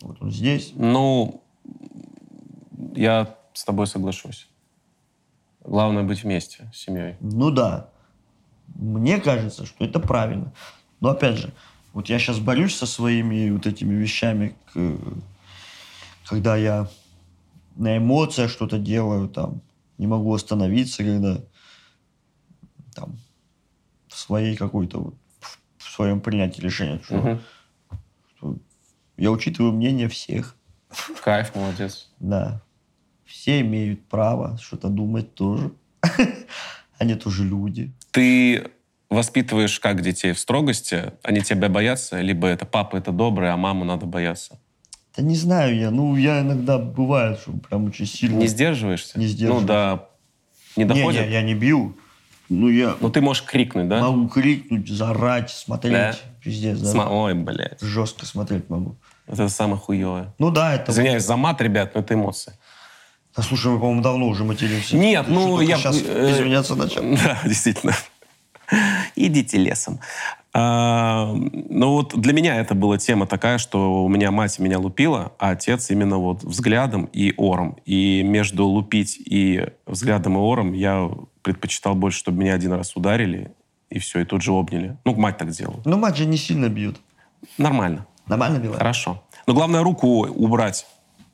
S1: Вот он здесь.
S2: Ну, я с тобой соглашусь. Главное быть вместе с семьей.
S1: Ну да. Мне кажется, что это правильно. Но опять же, вот я сейчас борюсь со своими вот этими вещами, когда я на эмоциях что-то делаю, там, не могу остановиться, когда там в своей какой-то вот, в своем принятии решения. Что, угу. Я учитываю мнение всех.
S2: Кайф, молодец.
S1: Да. Все имеют право что-то думать тоже. Они тоже люди.
S2: Ты воспитываешь как детей в строгости? Они тебя боятся? Либо это папа это добрый, а маму надо бояться?
S1: Да не знаю я. Ну, я иногда бывает, что прям очень сильно...
S2: Не сдерживаешься?
S1: Не сдерживаюсь.
S2: Ну, да. Не доходит?
S1: Не, не, я не бью. Ну, я...
S2: Ну, ты можешь крикнуть, да?
S1: Могу крикнуть, заорать, смотреть. Да? Пиздец, да.
S2: Сма... Ой, блядь.
S1: Жестко смотреть могу.
S2: Это самое хуевое.
S1: Ну да, это...
S2: Извиняюсь за мат, ребят, но это эмоции.
S1: Да слушай, мы, по-моему, давно уже материмся.
S2: Нет, ну я...
S1: Сейчас э, извиняться начал.
S2: Да, действительно. Идите лесом. А, ну вот для меня это была тема такая, что у меня мать меня лупила, а отец именно вот взглядом и ором. И между лупить и взглядом и ором я предпочитал больше, чтобы меня один раз ударили, и все, и тут же обняли. Ну, мать так делала.
S1: Ну, мать же не сильно бьет.
S2: Нормально.
S1: Нормально била?
S2: Хорошо. Но главное руку убрать.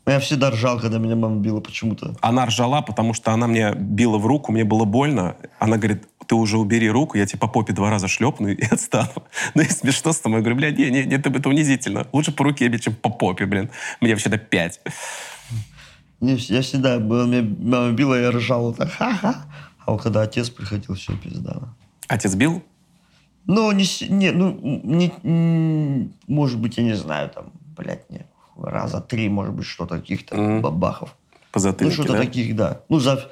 S1: Я всегда ржал, когда меня мама била почему-то.
S2: Она ржала, потому что она мне била в руку, мне было больно. Она говорит, ты уже убери руку, я тебе по попе два раза шлепну и отстану. Ну и смешно с тобой. Я говорю, блядь, не, не, не, это унизительно. Лучше по руке бить, чем по попе, блин. Мне вообще-то пять.
S1: Не, я всегда, меня мама била, я ржал вот так, ха-ха. А вот когда отец приходил, все, пизда.
S2: Отец бил?
S1: Ну, не, не, ну, не, может быть, я не знаю, там, блядь, не, раза три, может быть, что-то каких-то mm-hmm. бабахов.
S2: По
S1: Ну, что-то
S2: да?
S1: таких, да. Ну, за...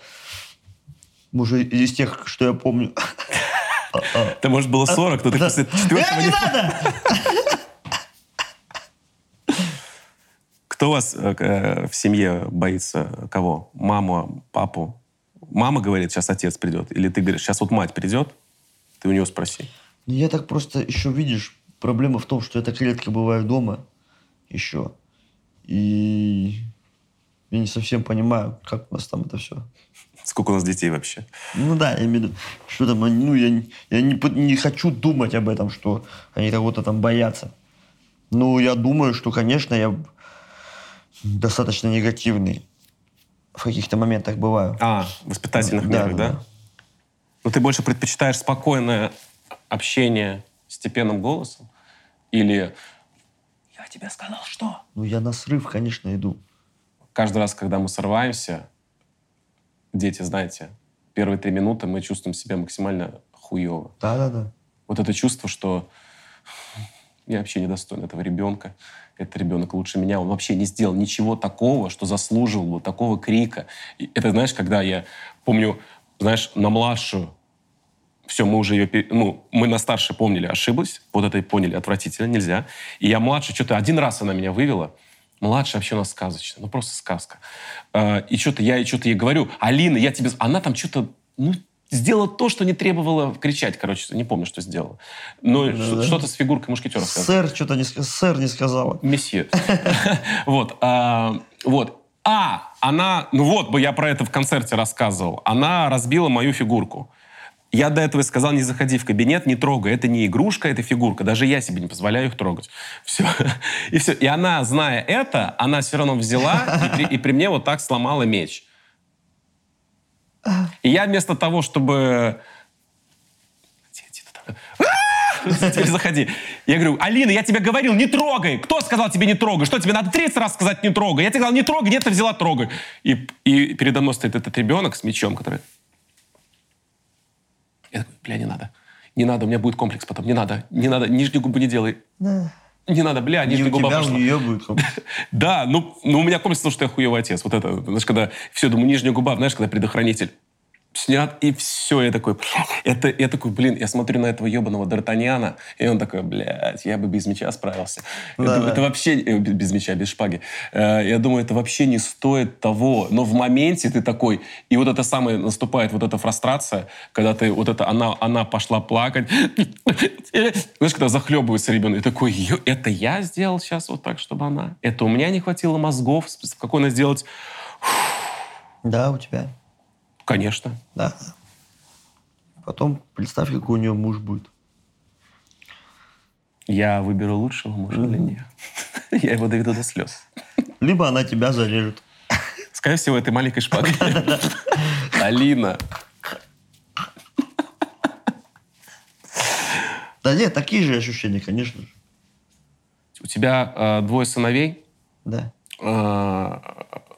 S1: Может, из тех, что я помню.
S2: Это, может, было 40, но ты после четвертого
S1: не надо!
S2: Кто у вас э, э, в семье боится кого? Маму, папу? Мама говорит, сейчас отец придет. Или ты говоришь, сейчас вот мать придет, ты у него спроси.
S1: Ну, я так просто еще, видишь, проблема в том, что я так редко бываю дома еще. И я не совсем понимаю, как у нас там это все.
S2: Сколько у нас детей вообще?
S1: Ну да, я имею в виду, что там, ну, я, я не, не хочу думать об этом, что они кого-то там боятся. Ну, я думаю, что, конечно, я достаточно негативный в каких-то моментах бываю.
S2: А, в воспитательных да, мерах, да? да? Но ты больше предпочитаешь спокойное общение степенным голосом? Или тебе сказал, что?
S1: Ну, я на срыв, конечно, иду.
S2: Каждый раз, когда мы срываемся, дети, знаете, первые три минуты мы чувствуем себя максимально хуево.
S1: Да-да-да.
S2: Вот это чувство, что я вообще не достоин этого ребенка. Этот ребенок лучше меня. Он вообще не сделал ничего такого, что заслуживал бы такого крика. И это, знаешь, когда я помню, знаешь, на младшую все, мы уже ее, ну, мы на старше помнили, ошиблась, вот это и поняли, отвратительно, нельзя. И я младше, что-то один раз она меня вывела, Младшая вообще у нас сказочная, ну просто сказка. А, и что-то я и что-то ей говорю, Алина, я тебе... Она там что-то, ну, сделала то, что не требовало кричать, короче, не помню, что сделала. Но
S1: Да,
S2: что-
S1: да.
S2: что-то с фигуркой мушкетера сказала.
S1: Сэр что-то не, сэр не сказала.
S2: Месье. Вот. а, Вот. А, она, ну вот бы я про это в концерте рассказывал. Она разбила мою фигурку. Я до этого сказал, не заходи в кабинет, не трогай. Это не игрушка, это фигурка. Даже я себе не позволяю их трогать. Все. И все. И она, зная это, она все равно взяла и при, и при мне вот так сломала меч. И я вместо того, чтобы... А! Заходи. Я говорю, Алина, я тебе говорил, не трогай. Кто сказал тебе не трогай? Что, тебе надо 30 раз сказать не трогай? Я тебе сказал, не трогай, нет, ты взяла трогай. И, и передо мной стоит этот ребенок с мечом, который... Я такой, бля, не надо. Не надо, у меня будет комплекс потом. Не надо, не надо, нижнюю губу не делай. Не надо, бля, нижняя
S1: у
S2: губа
S1: тебя, у
S2: пошла.
S1: нее будет комплекс.
S2: Да, ну, ну у меня комплекс, потому что я хуевый отец. Вот это, знаешь, когда все, думаю, нижняя губа, знаешь, когда предохранитель снят, и все, я такой, это, я такой, блин, я смотрю на этого ебаного Д'Артаньяна, и он такой, блядь, я бы без меча справился.
S1: Да,
S2: это,
S1: да.
S2: это вообще, э, без меча, без шпаги. Э, Я думаю, это вообще не стоит того. Но в моменте ты такой, и вот это самое, наступает вот эта фрустрация, когда ты, вот это, она, она пошла плакать, знаешь, когда захлебывается ребенок, и такой, «Ё, это я сделал сейчас вот так, чтобы она, это у меня не хватило мозгов, какой она сделать,
S1: Да, у тебя.
S2: Конечно.
S1: Да. Потом представь, какой у нее муж будет.
S2: Я выберу лучшего мужа для нее. Я его доведу до слез.
S1: Либо она тебя зарежет.
S2: Скорее всего, этой маленькой шпагой. Алина.
S1: Да нет, такие же ощущения, конечно же.
S2: У тебя э, двое сыновей,
S1: Да.
S2: э,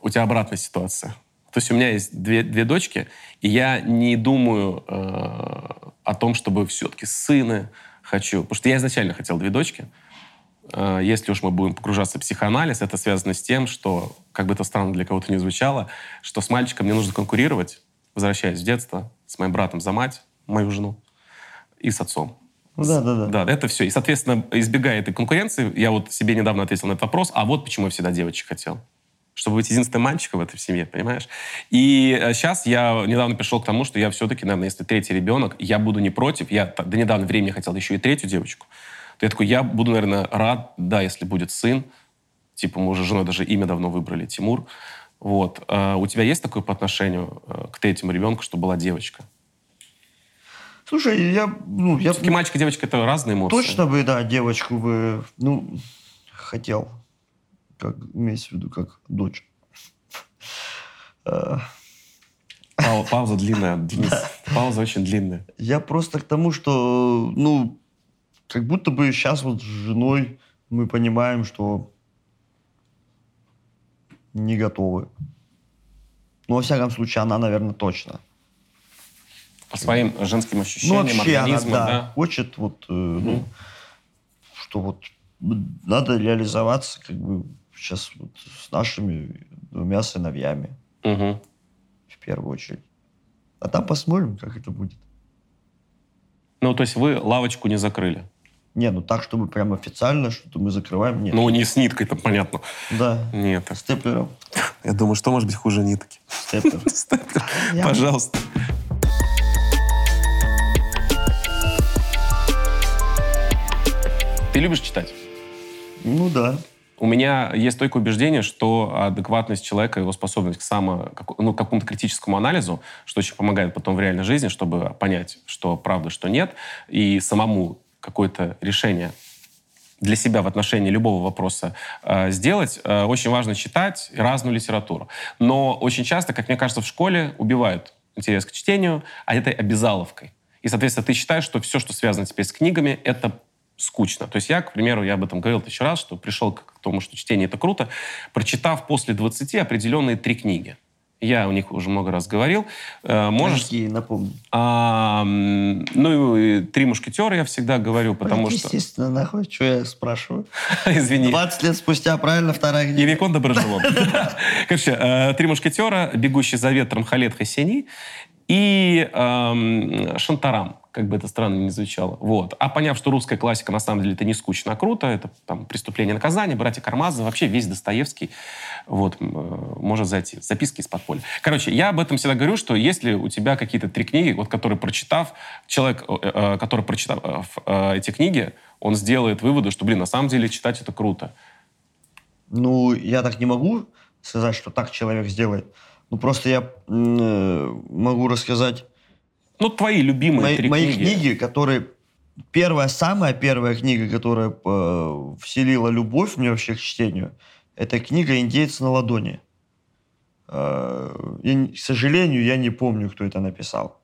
S2: у тебя обратная ситуация. То есть у меня есть две, две дочки, и я не думаю э, о том, чтобы все-таки сына хочу. Потому что я изначально хотел две дочки. Э, если уж мы будем погружаться в психоанализ, это связано с тем, что, как бы это странно для кого-то не звучало, что с мальчиком мне нужно конкурировать, возвращаясь в детство, с моим братом за мать, мою жену, и с отцом.
S1: Ну да, да, да.
S2: Да, это все. И, соответственно, избегая этой конкуренции, я вот себе недавно ответил на этот вопрос, а вот почему я всегда девочек хотел. Чтобы быть единственным мальчиком в этой семье, понимаешь? И сейчас я недавно пришел к тому, что я все-таки, наверное, если третий ребенок, я буду не против. Я до недавнего времени хотел еще и третью девочку. То я такой, я буду, наверное, рад, да, если будет сын. Типа мы уже с женой даже имя давно выбрали, Тимур. Вот. А у тебя есть такое по отношению э, к третьему ребенку, что была девочка?
S1: Слушай, я, ну, я
S2: Все-таки мальчик и девочка — это разные эмоции.
S1: точно бы, да, девочку бы, ну, хотел. Как, имеется в виду, как дочь. Э,
S2: Пау- Пауза длинная, Денис. Пауза очень длинная.
S1: Я просто к тому, что, ну, как будто бы сейчас вот с женой мы понимаем, что не готовы. Ну, во всяком случае, она, наверное, точно.
S2: По своим женским
S1: Ну,
S2: ощущениям,
S1: вообще она,
S2: организму,
S1: да,
S2: да.
S1: хочет вот, э, ну, что вот надо реализоваться как бы сейчас вот с нашими двумя сыновьями
S2: Мгм.
S1: в первую очередь. А там посмотрим, как это будет.
S2: Ну, то есть вы лавочку не закрыли.
S1: Не, ну так, чтобы прям официально, что-то мы закрываем, нет.
S2: Ну, не с ниткой, там понятно.
S1: Да,
S2: Нет.
S1: степлером.
S2: Я думаю, что может быть хуже нитки?
S1: Степлер. Я-
S2: Пожалуйста. Ты любишь читать?
S1: Ну да.
S2: У меня есть только убеждение, что адекватность человека, его способность к само, ну, какому-то критическому анализу, что очень помогает потом в реальной жизни, чтобы понять, что правда, что нет, и самому какое-то решение для себя в отношении любого вопроса э, сделать, э, очень важно читать разную литературу. Но очень часто, как мне кажется, в школе убивают интерес к чтению, а этой обязаловкой. И, соответственно, ты считаешь, что все, что связано теперь с книгами, это скучно. То есть я, к примеру, я об этом говорил тысячу раз, что пришел к тому, что чтение — это круто, прочитав после 20 определенные три книги. Я о них уже много раз говорил. Э, Можешь...
S1: Какие, напомню.
S2: А, ну, и «Три мушкетера» я всегда говорю, потому что...
S1: Естественно, нахуй, что я спрашиваю.
S2: Извини.
S1: 20 лет спустя, правильно, вторая
S2: И
S1: книга.
S2: Викон Доброжелон. Короче, э, «Три мушкетера», «Бегущий за ветром» Халет Хасени и эм, «Шантарам». Как бы это странно ни звучало. Вот. А поняв, что русская классика на самом деле это не скучно, а круто, это там «Преступление и наказание», «Братья Кармазовы», вообще весь Достоевский вот, э, может зайти. Записки из подполья. Короче, я об этом всегда говорю, что если у тебя какие-то три книги, вот, которые прочитав, человек, э, э, который прочитав эти книги, он сделает выводы, что, блин, на самом деле читать это круто.
S1: Ну, я так не могу сказать, что так человек сделает. Ну, просто я могу рассказать
S2: ну, твои любимые
S1: мои,
S2: три
S1: мои
S2: книги.
S1: книги, которые... Первая, самая первая книга, которая э, вселила любовь мне вообще к чтению, это книга «Индейец на ладони». Э, и, к сожалению, я не помню, кто это написал.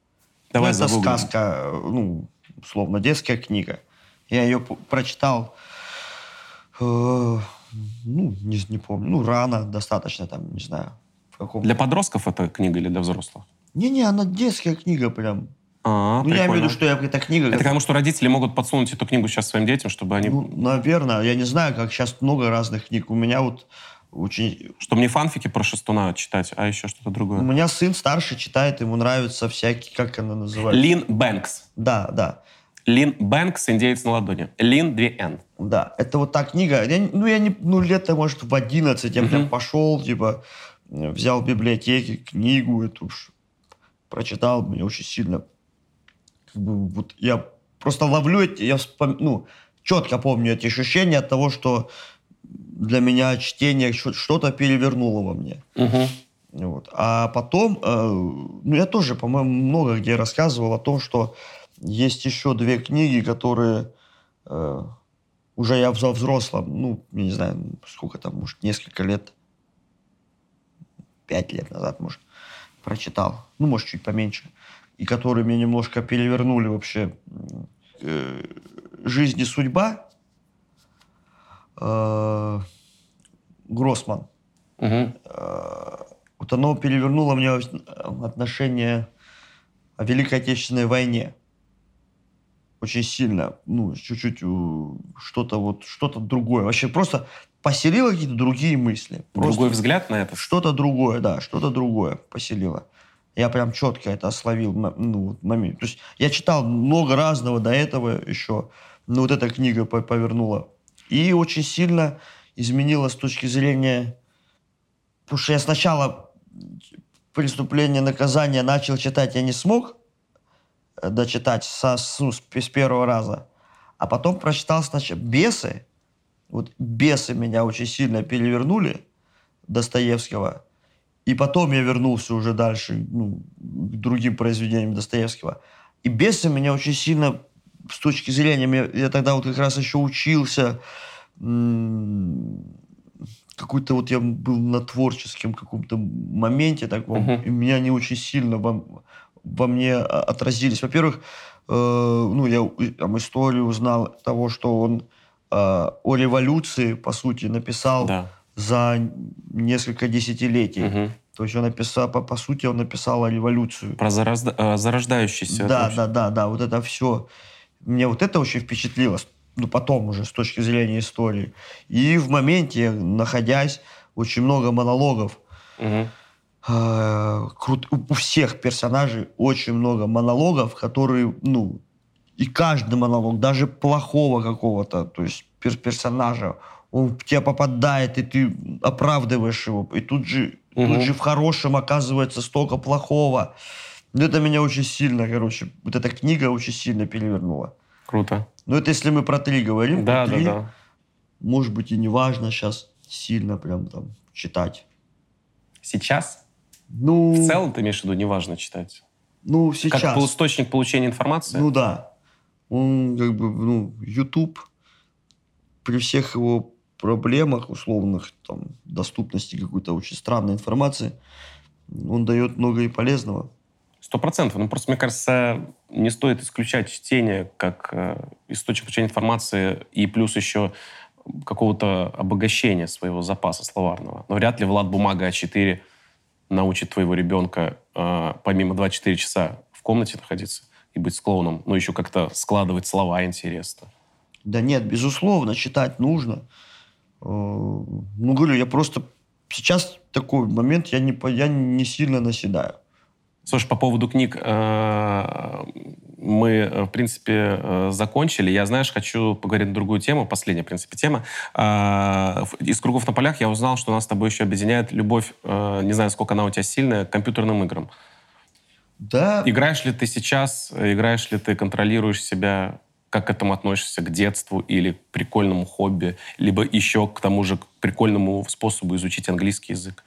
S2: Давай
S1: ну, это сказка, ну, условно, детская книга. Я ее прочитал, э, ну, не, не помню, ну, рано достаточно, там, не знаю,
S2: в каком Для подростков эта книга или для взрослых?
S1: Не-не, она детская книга прям.
S2: А,
S1: ну, я имею в виду, что я, эта книга...
S2: Это потому, что родители могут подсунуть эту книгу сейчас своим детям, чтобы они...
S1: Ну, наверное. Я не знаю, как сейчас много разных книг. У меня вот очень...
S2: Чтобы не фанфики про Шестуна читать, а еще что-то другое.
S1: У меня сын старший читает, ему нравятся всякие, как она называется?
S2: Лин Бэнкс.
S1: Да, да.
S2: Лин Бэнкс «Индеец на ладони». Лин 2 Н.
S1: Да, это вот та книга. Я, ну, я не... Ну, лето, может, в 11 я прям пошел, типа, взял в библиотеке книгу эту прочитал, мне очень сильно, как бы, вот я просто ловлю эти, я вспом... ну, четко помню эти ощущения от того, что для меня чтение что-то перевернуло во мне.
S2: Угу.
S1: Вот. А потом, э, ну, я тоже, по-моему, много где рассказывал о том, что есть еще две книги, которые э, уже я взял взрослым, ну, я не знаю, сколько там, может, несколько лет, пять лет назад, может, прочитал, ну, может, чуть поменьше, и которые меня немножко перевернули вообще. Э, «Жизнь и судьба» э, Гроссман.
S2: Угу.
S1: Э, вот оно перевернуло мне отношение о Великой Отечественной войне. Очень сильно. Ну, чуть-чуть что-то вот, что-то другое. Вообще просто поселило какие-то другие мысли.
S2: Просто Другой взгляд на это?
S1: Что-то другое, да, что-то другое поселило. Я прям четко это словил ну, момент. То есть я читал много разного до этого еще, но вот эта книга повернула. И очень сильно изменила с точки зрения... Потому что я сначала преступление, наказание начал читать, я не смог э, дочитать со, с, с первого раза. А потом прочитал сначала «Бесы», вот бесы меня очень сильно перевернули, Достоевского. И потом я вернулся уже дальше ну, к другим произведениям Достоевского. И бесы меня очень сильно с точки зрения... Я тогда вот как раз еще учился какой-то вот я был на творческом каком-то моменте таком, uh-huh. и меня они очень сильно во, во мне отразились. Во-первых, э, ну, я там историю узнал того, что он о революции, по сути, написал да. за несколько десятилетий.
S2: Угу.
S1: То есть он написал, по, по сути, он написал о революцию.
S2: Про заразда, э, зарождающийся.
S1: Да, да, да, да, вот это все. Мне вот это очень впечатлило, ну, потом уже, с точки зрения истории. И в моменте, находясь, очень много монологов.
S2: Угу.
S1: Э, крут, у всех персонажей очень много монологов, которые, ну, и каждый монолог, даже плохого какого-то, то есть пер персонажа, он в тебя попадает, и ты оправдываешь его. И тут же, угу. тут же в хорошем оказывается столько плохого. Но это меня очень сильно, короче, вот эта книга очень сильно перевернула.
S2: Круто.
S1: Ну это если мы про три говорим.
S2: Да,
S1: про три,
S2: да, да.
S1: Может быть и не важно сейчас сильно прям там читать.
S2: Сейчас?
S1: Ну...
S2: В целом ты имеешь в виду, неважно читать?
S1: Ну, сейчас.
S2: Как источник получения информации?
S1: Ну да он как бы, ну, YouTube при всех его проблемах условных, там, доступности какой-то очень странной информации, он дает много и полезного.
S2: Сто процентов. Ну, просто, мне кажется, не стоит исключать чтение как э, источник получения информации и плюс еще какого-то обогащения своего запаса словарного. Но вряд ли Влад Бумага А4 научит твоего ребенка э, помимо 24 часа в комнате находиться и быть клоуном, но еще как-то складывать слова интересно.
S1: Да нет, безусловно, читать нужно. Э, ну, говорю, я просто... Сейчас такой момент, я не, я не сильно наседаю.
S2: Слушай, по поводу книг, э, мы, э, в принципе, закончили. Я, знаешь, хочу поговорить на другую тему, последняя, в принципе, тема. Из «Кругов на полях» я узнал, что нас с тобой еще объединяет любовь, не знаю, сколько она у тебя сильная, к компьютерным играм.
S1: Да.
S2: Играешь ли ты сейчас, играешь ли ты, контролируешь себя, как к этому относишься, к детству или к прикольному хобби, либо еще к тому же к прикольному способу изучить английский язык?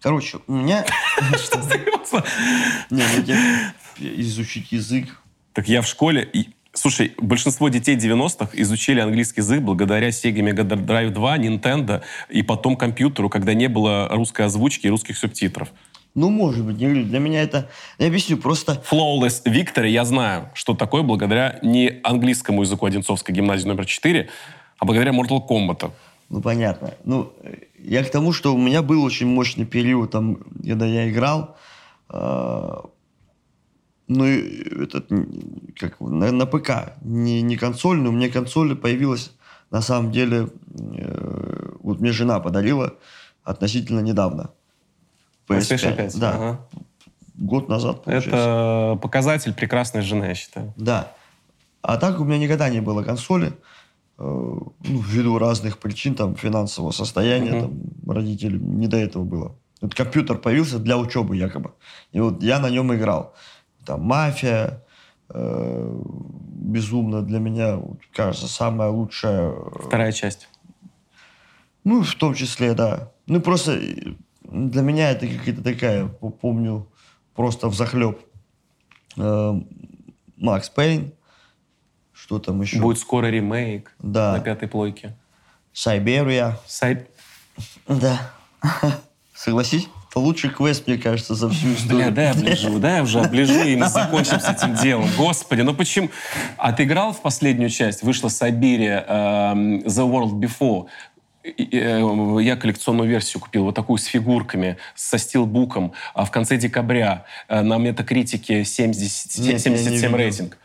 S1: Короче, у меня... Не, ну изучить язык.
S2: Так я в школе... Слушай, большинство детей 90-х изучили английский язык благодаря Sega Mega Drive 2, Nintendo и потом компьютеру, когда не было русской озвучки и русских субтитров.
S1: Ну, может быть, не говорю. Для меня это... Я объясню, просто...
S2: Flawless Victory я знаю, что такое благодаря не английскому языку Одинцовской гимназии номер 4, а благодаря Mortal Kombat.
S1: Ну, понятно. Ну, я к тому, что у меня был очень мощный период, там, когда я играл. Э, ну, этот, как, на, на ПК, не, не консоль, но мне консоль появилась, на самом деле, э, вот мне жена подарила относительно недавно.
S2: PS5, 5.
S1: да. Ага. Год назад,
S2: получается. Это показатель прекрасной жены, я считаю.
S1: Да. А так у меня никогда не было консоли. Э, ну, ввиду разных причин, там, финансового состояния, mm-hmm. там, родителям не до этого было. Вот компьютер появился для учебы якобы. И вот я на нем играл. Там «Мафия», э, безумно для меня, кажется, самая лучшая...
S2: Э, Вторая часть.
S1: Ну, в том числе, да. Ну, просто для меня это какая-то такая, помню, просто взахлеб. Э, Макс Пейн, что там еще?
S2: Будет скоро ремейк
S1: да.
S2: на пятой плойке.
S1: Сайберия.
S2: Сай...
S1: Да. Согласись? Это лучший квест, мне кажется, за всю историю.
S2: Бля, дай я оближу, дай я уже оближу, и мы закончим с этим делом. Господи, ну почему? А ты играл в последнюю часть? Вышла Сайберия, uh, The World Before. Э, я коллекционную версию купил, вот такую с фигурками, со стилбуком, а в конце декабря э, на метакритике 70, Нет, 77 рейтинг.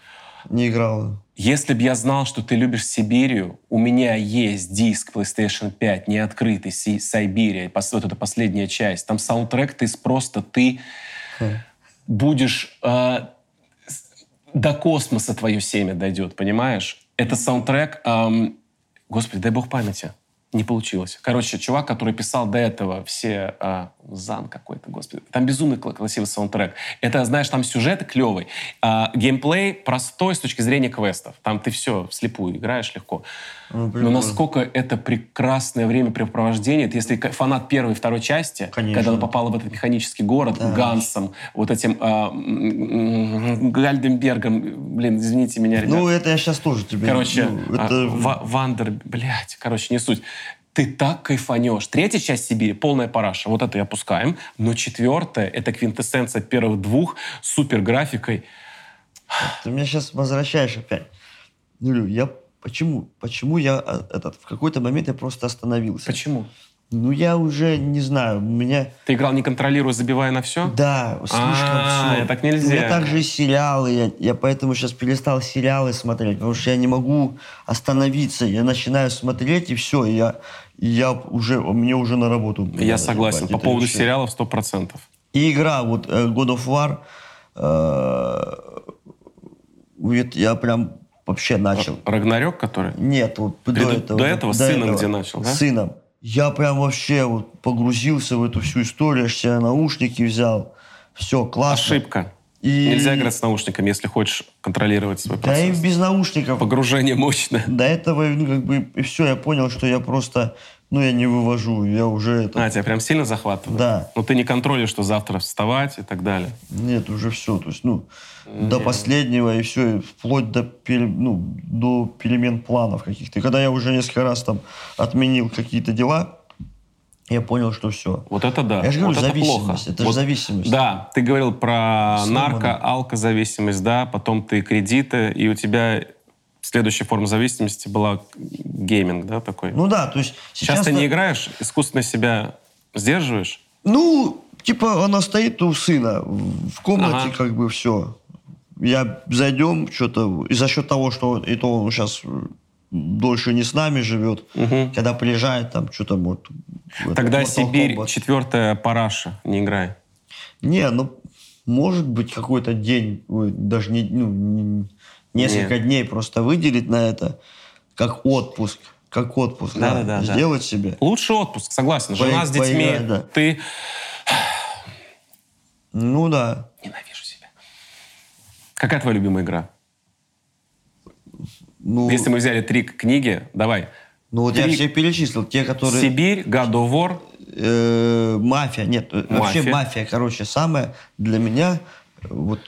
S1: Не играл.
S2: Если бы я знал, что ты любишь Сибирию, у меня есть диск PlayStation 5, не открытый, Сибирия, вот эта последняя часть. Там саундтрек, ты просто ты хм. будешь... Э, до космоса твое семя дойдет, понимаешь? Это саундтрек... Эм, господи, дай бог памяти. Не получилось. Короче, чувак, который писал до этого все... А, Зан какой-то, господи. Там безумно красивый саундтрек. Это, знаешь, там сюжет клевый. А, геймплей простой с точки зрения квестов. Там ты все вслепую играешь легко. Ну, Но насколько это прекрасное времяпрепровождение. Это если фанат первой и второй части, Конечно. когда она попала в этот механический город да. Гансом, вот этим а, Гальденбергом, блин, извините меня, ребят.
S1: Ну, это я сейчас тоже тебе...
S2: Короче, ну, это... Вандер, блядь, короче, не суть ты так кайфанешь. Третья часть Сибири — полная параша. Вот это и опускаем. Но четвертая — это квинтэссенция первых двух с супер графикой.
S1: Ты меня сейчас возвращаешь опять. Юлю, я почему? Почему я а, этот в какой-то момент я просто остановился?
S2: Почему?
S1: Ну, я уже не знаю, у меня...
S2: Ты играл не контролируя, забивая на все?
S1: Да, слишком
S2: а,
S1: все.
S2: так нельзя.
S1: У меня также и сериалы, я, я поэтому сейчас перестал сериалы смотреть, потому что я не могу остановиться. Я начинаю смотреть, и все, и я, и я уже, мне уже на работу.
S2: Я согласен, по поводу решение. сериалов сто процентов.
S1: И игра, вот э, God of War, э, я прям вообще начал.
S2: Рагнарёк, который?
S1: Нет, вот
S2: до этого. До этого, с сыном этого, где начал, да?
S1: С сыном я прям вообще вот погрузился в эту всю историю, аж себе наушники взял. Все, классно.
S2: Ошибка. И... Нельзя играть с наушниками, если хочешь контролировать свой процесс.
S1: Да и без наушников.
S2: Погружение мощное.
S1: До этого, ну, как бы, и все, я понял, что я просто, ну, я не вывожу, я уже... Это...
S2: А, тебя прям сильно захватывает?
S1: Да.
S2: Ну, ты не контролируешь, что завтра вставать и так далее?
S1: Нет, уже все, то есть, ну. До последнего и все, и вплоть до, пере, ну, до перемен планов каких-то. И когда я уже несколько раз там отменил какие-то дела, я понял, что все.
S2: Вот это да.
S1: Я же говорю,
S2: вот
S1: зависимость. Это, это вот, же зависимость.
S2: Да, ты говорил про Сломано. нарко, алкозависимость, да, потом ты кредиты, и у тебя следующая форма зависимости была гейминг, да, такой?
S1: Ну да, то есть
S2: сейчас... Сейчас ты не играешь, искусственно себя сдерживаешь?
S1: Ну, типа она стоит у сына в комнате, ага. как бы все. Я зайдем, что-то, и за счет того, что и то он сейчас дольше не с нами живет, угу. когда приезжает, там что-то вот...
S2: Тогда Сибирь, четвертая параша, не играй.
S1: Не, ну, может быть, какой-то день, даже не, ну, не- несколько дней просто выделить на это, как отпуск. Как отпуск, да,
S2: Да-да-да, да.
S1: сделать себе.
S2: Лучший отпуск, согласен. Жена
S1: По-
S2: с детьми.
S1: поиграть, да.
S2: Ты...
S1: Ну да.
S2: Какая твоя любимая игра?
S1: Ну,
S2: Если мы взяли три книги, давай.
S1: ну вот я
S2: три-
S1: все перечислил. Те, которые...
S2: Сибирь, God of War.
S1: э, мафия, нет, э, вообще
S2: Мафия.
S1: мафия, короче, самое для меня вот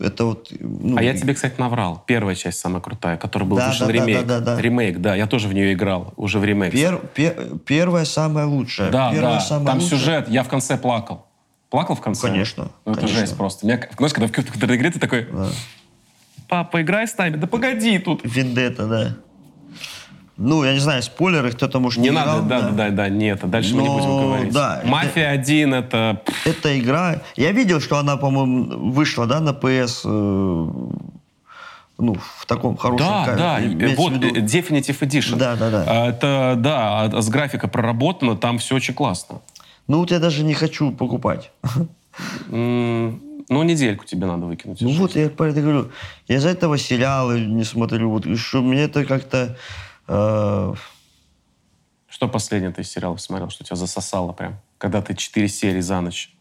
S1: это вот. ну,
S2: А я тебе, кстати, наврал. Первая часть самая крутая, которая был
S1: Да,
S2: вышел
S1: да,
S2: ремейк.
S1: да, да, да.
S2: Ремейк, да. Я тоже в нее играл. Уже в ремейк.
S1: пер- пер- первая самая лучшая.
S2: Да,
S1: первая
S2: да.
S1: самая
S2: Там
S1: лучшая.
S2: сюжет. Я в конце плакал. Плакал в конце?
S1: Конечно,
S2: Ну, это
S1: конечно.
S2: жесть просто. Меня, знаешь, когда в какой-то игре ты такой,
S1: Да.
S2: папа, играй с нами. Да погоди тут.
S1: Вендетта, да. Ну, я не знаю, спойлеры, кто-то может
S2: Не
S1: играл,
S2: надо, да, да, да, да, нет, дальше мы не
S1: Но,
S2: будем говорить.
S1: да, это-
S2: Мафия 1 это...
S1: Эта игра, я видел, что она, по-моему, вышла, да, на PS, э, ну, в таком хорошем
S2: Да,
S1: качестве.
S2: да,
S1: Имеется
S2: вот э, Definitive Edition.
S1: Да, да, да.
S2: А, Это, да, а с графика проработана, там все очень классно.
S1: Ну, вот я даже не хочу покупать.
S2: Ну, недельку тебе надо выкинуть.
S1: Ну вот, я про это говорю. Я из-за этого сериалы не смотрю. Вот, что мне это как-то... э,
S2: Что последнее ты из сериалов смотрел, что тебя засосало прям? Когда ты четыре серии за ночь.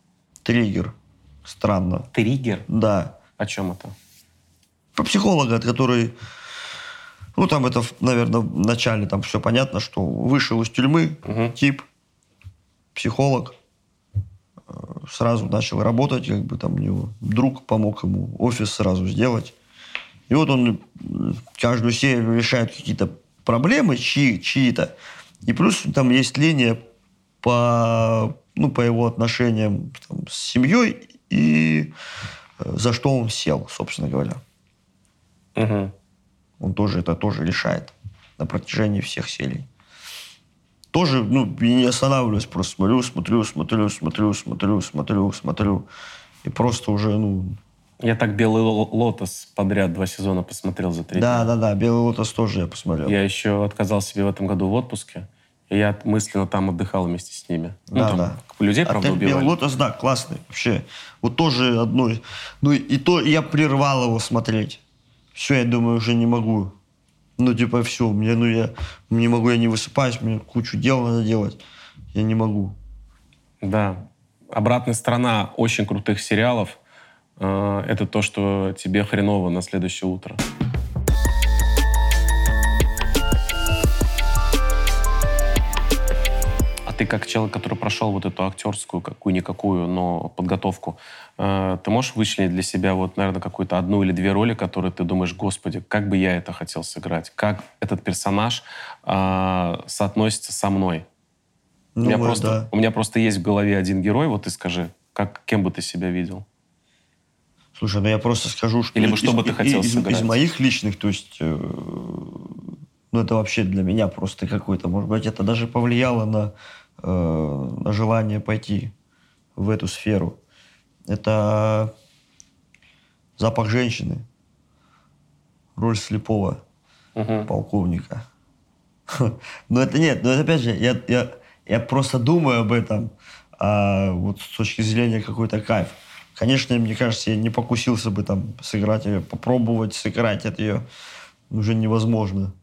S1: триггер. Странно.
S2: Триггер?
S1: Да.
S2: О чем это?
S1: Про психолога, который... Ну, там это, наверное, в начале там все понятно, что вышел из тюрьмы,
S2: Мгм.
S1: тип, психолог, э, сразу начал работать, как бы там у него друг помог ему офис сразу сделать. И вот он м, каждую серию решает какие-то проблемы чьи, чьи-то. И плюс там есть линия по, ну, по его отношениям там, с семьей и э, за что он сел, собственно говоря.
S2: Мгм.
S1: Он тоже это тоже решает на протяжении всех серий. Тоже, ну, и не останавливаюсь, просто смотрю, смотрю, смотрю, смотрю, смотрю, смотрю, смотрю. И просто уже, ну...
S2: Я так «Белый ло- лотос» подряд два сезона посмотрел за три
S1: Да,
S2: дня.
S1: да, да, «Белый лотос» тоже я посмотрел.
S2: Я еще отказал себе в этом году в отпуске. И я мысленно там отдыхал вместе с ними. Ну,
S1: Да,
S2: там
S1: да.
S2: Людей, правда,
S1: Отель «Белый
S2: убивали.
S1: лотос», да, классный вообще. Вот тоже одной. Ну, и то я прервал его смотреть. Все, я думаю, уже не могу. Ну, типа, все, мне, ну, я не могу, я не высыпаюсь, мне кучу дел надо делать. Я не могу.
S2: Да. Обратная сторона очень крутых сериалов э, это то, что тебе хреново на следующее утро. А ты как человек, который прошел вот эту актерскую, какую-никакую, но подготовку, э, ты можешь вычленить для себя вот, наверное, какую-то одну или две роли, которые ты думаешь, господи, как бы я это хотел сыграть, как этот персонаж э, соотносится со мной? у, меня
S1: Думаю,
S2: просто,
S1: да.
S2: у меня просто есть в голове один герой, вот ты скажи, как, кем бы ты себя видел?
S1: Слушай, ну я просто скажу, что...
S2: Или бы что
S1: из-
S2: бы ты хотел
S1: из, из-
S2: сыграть?
S1: из моих личных, то есть... э, ну, это вообще для меня просто какой-то... Может быть, это даже повлияло на, э, желание пойти в эту сферу. Это запах женщины. Роль слепого
S2: Мгм.
S1: полковника. Но это нет, но это опять же, я, я, я просто думаю об этом а, вот с точки зрения какой-то кайф. Конечно, мне кажется, я не покусился бы там сыграть ее, попробовать сыграть это ее уже невозможно.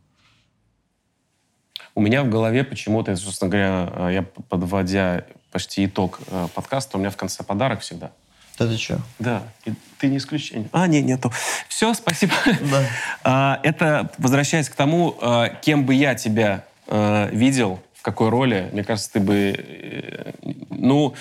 S2: У меня в голове почему-то, собственно говоря, э, я подводя почти итог э, подкаста, у меня в конце подарок всегда.
S1: Да ты что?
S2: Да, и ты не исключение. А, нет, нету. Все, спасибо.
S1: Да.
S2: А, Это, возвращаясь к тому, э, кем бы я тебя видел, в какой роли, мне кажется, ты бы... Ну,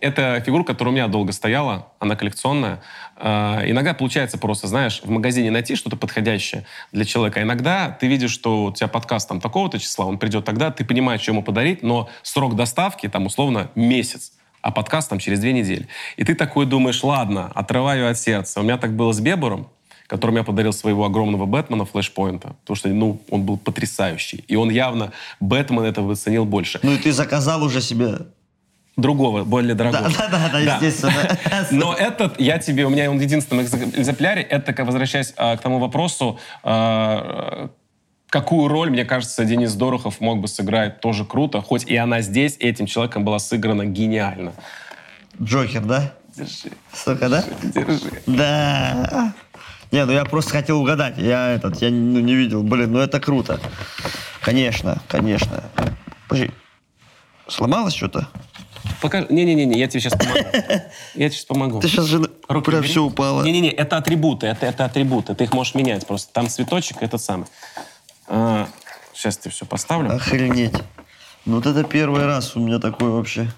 S2: это фигура, которая у меня долго стояла, она коллекционная. А, Иногда получается просто, знаешь, в магазине найти что-то подходящее для человека. А Иногда ты видишь, что у тебя подкаст там такого-то числа, он придет тогда, ты понимаешь, что ему подарить, но срок доставки там условно месяц а подкаст там через две недели. И ты такой думаешь, ладно, отрываю от сердца. У меня так было с Бебером, которому я подарил своего огромного Бэтмена флешпоинта, потому что, ну, он был потрясающий. И он явно, Бэтмен этого оценил больше.
S1: Ну и ты заказал уже себе...
S2: Другого, более дорогого.
S1: Да, да, да, да, естественно.
S2: Но этот, я тебе, у меня он в единственном экзем- экземпляре, это, возвращаясь а, к тому вопросу, а, какую роль, мне кажется, Денис Дорохов мог бы сыграть тоже круто, хоть и она здесь этим человеком была сыграна гениально.
S1: Джокер, да?
S2: Держи.
S1: Сука, да?
S2: Держи.
S1: Да. Не, ну я просто хотел угадать. Я этот, я ну, не видел. Блин, ну это круто. Конечно, конечно. Подожди. Сломалось что-то?
S2: Покажи. Не-не-не, я тебе сейчас помогу. Я тебе сейчас помогу.
S1: Ты сейчас же
S2: Руки
S1: прям все упало.
S2: Не-не-не, это атрибуты, это, это атрибуты. Ты их можешь менять просто. Там цветочек, этот самый. А, сейчас тебе все поставлю.
S1: Охренеть. Ну вот это первый раз у меня такой вообще.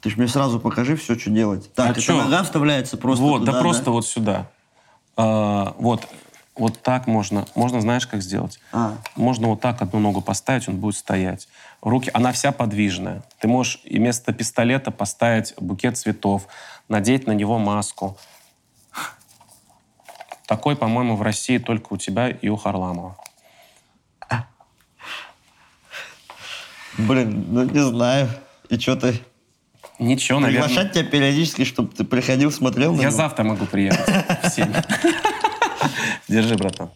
S1: Ты ж мне сразу покажи все, что делать. Так,
S2: А
S1: это
S2: чё?
S1: нога вставляется просто
S2: вот,
S1: туда,
S2: да просто вот сюда. А, вот, вот так можно. Можно, знаешь, как сделать?
S1: А.
S2: Можно вот так одну ногу поставить, он будет стоять. Руки, она вся подвижная. Ты можешь и вместо пистолета поставить букет цветов, надеть на него маску. Такой, по-моему, в России только у тебя и у Харламова.
S1: Блин, ну не знаю. И что ты?
S2: Ничего, наверное.
S1: Приглашать тебя периодически, чтобы ты приходил, смотрел на
S2: Я
S1: него?
S2: завтра могу приехать в 7. Держи, братан.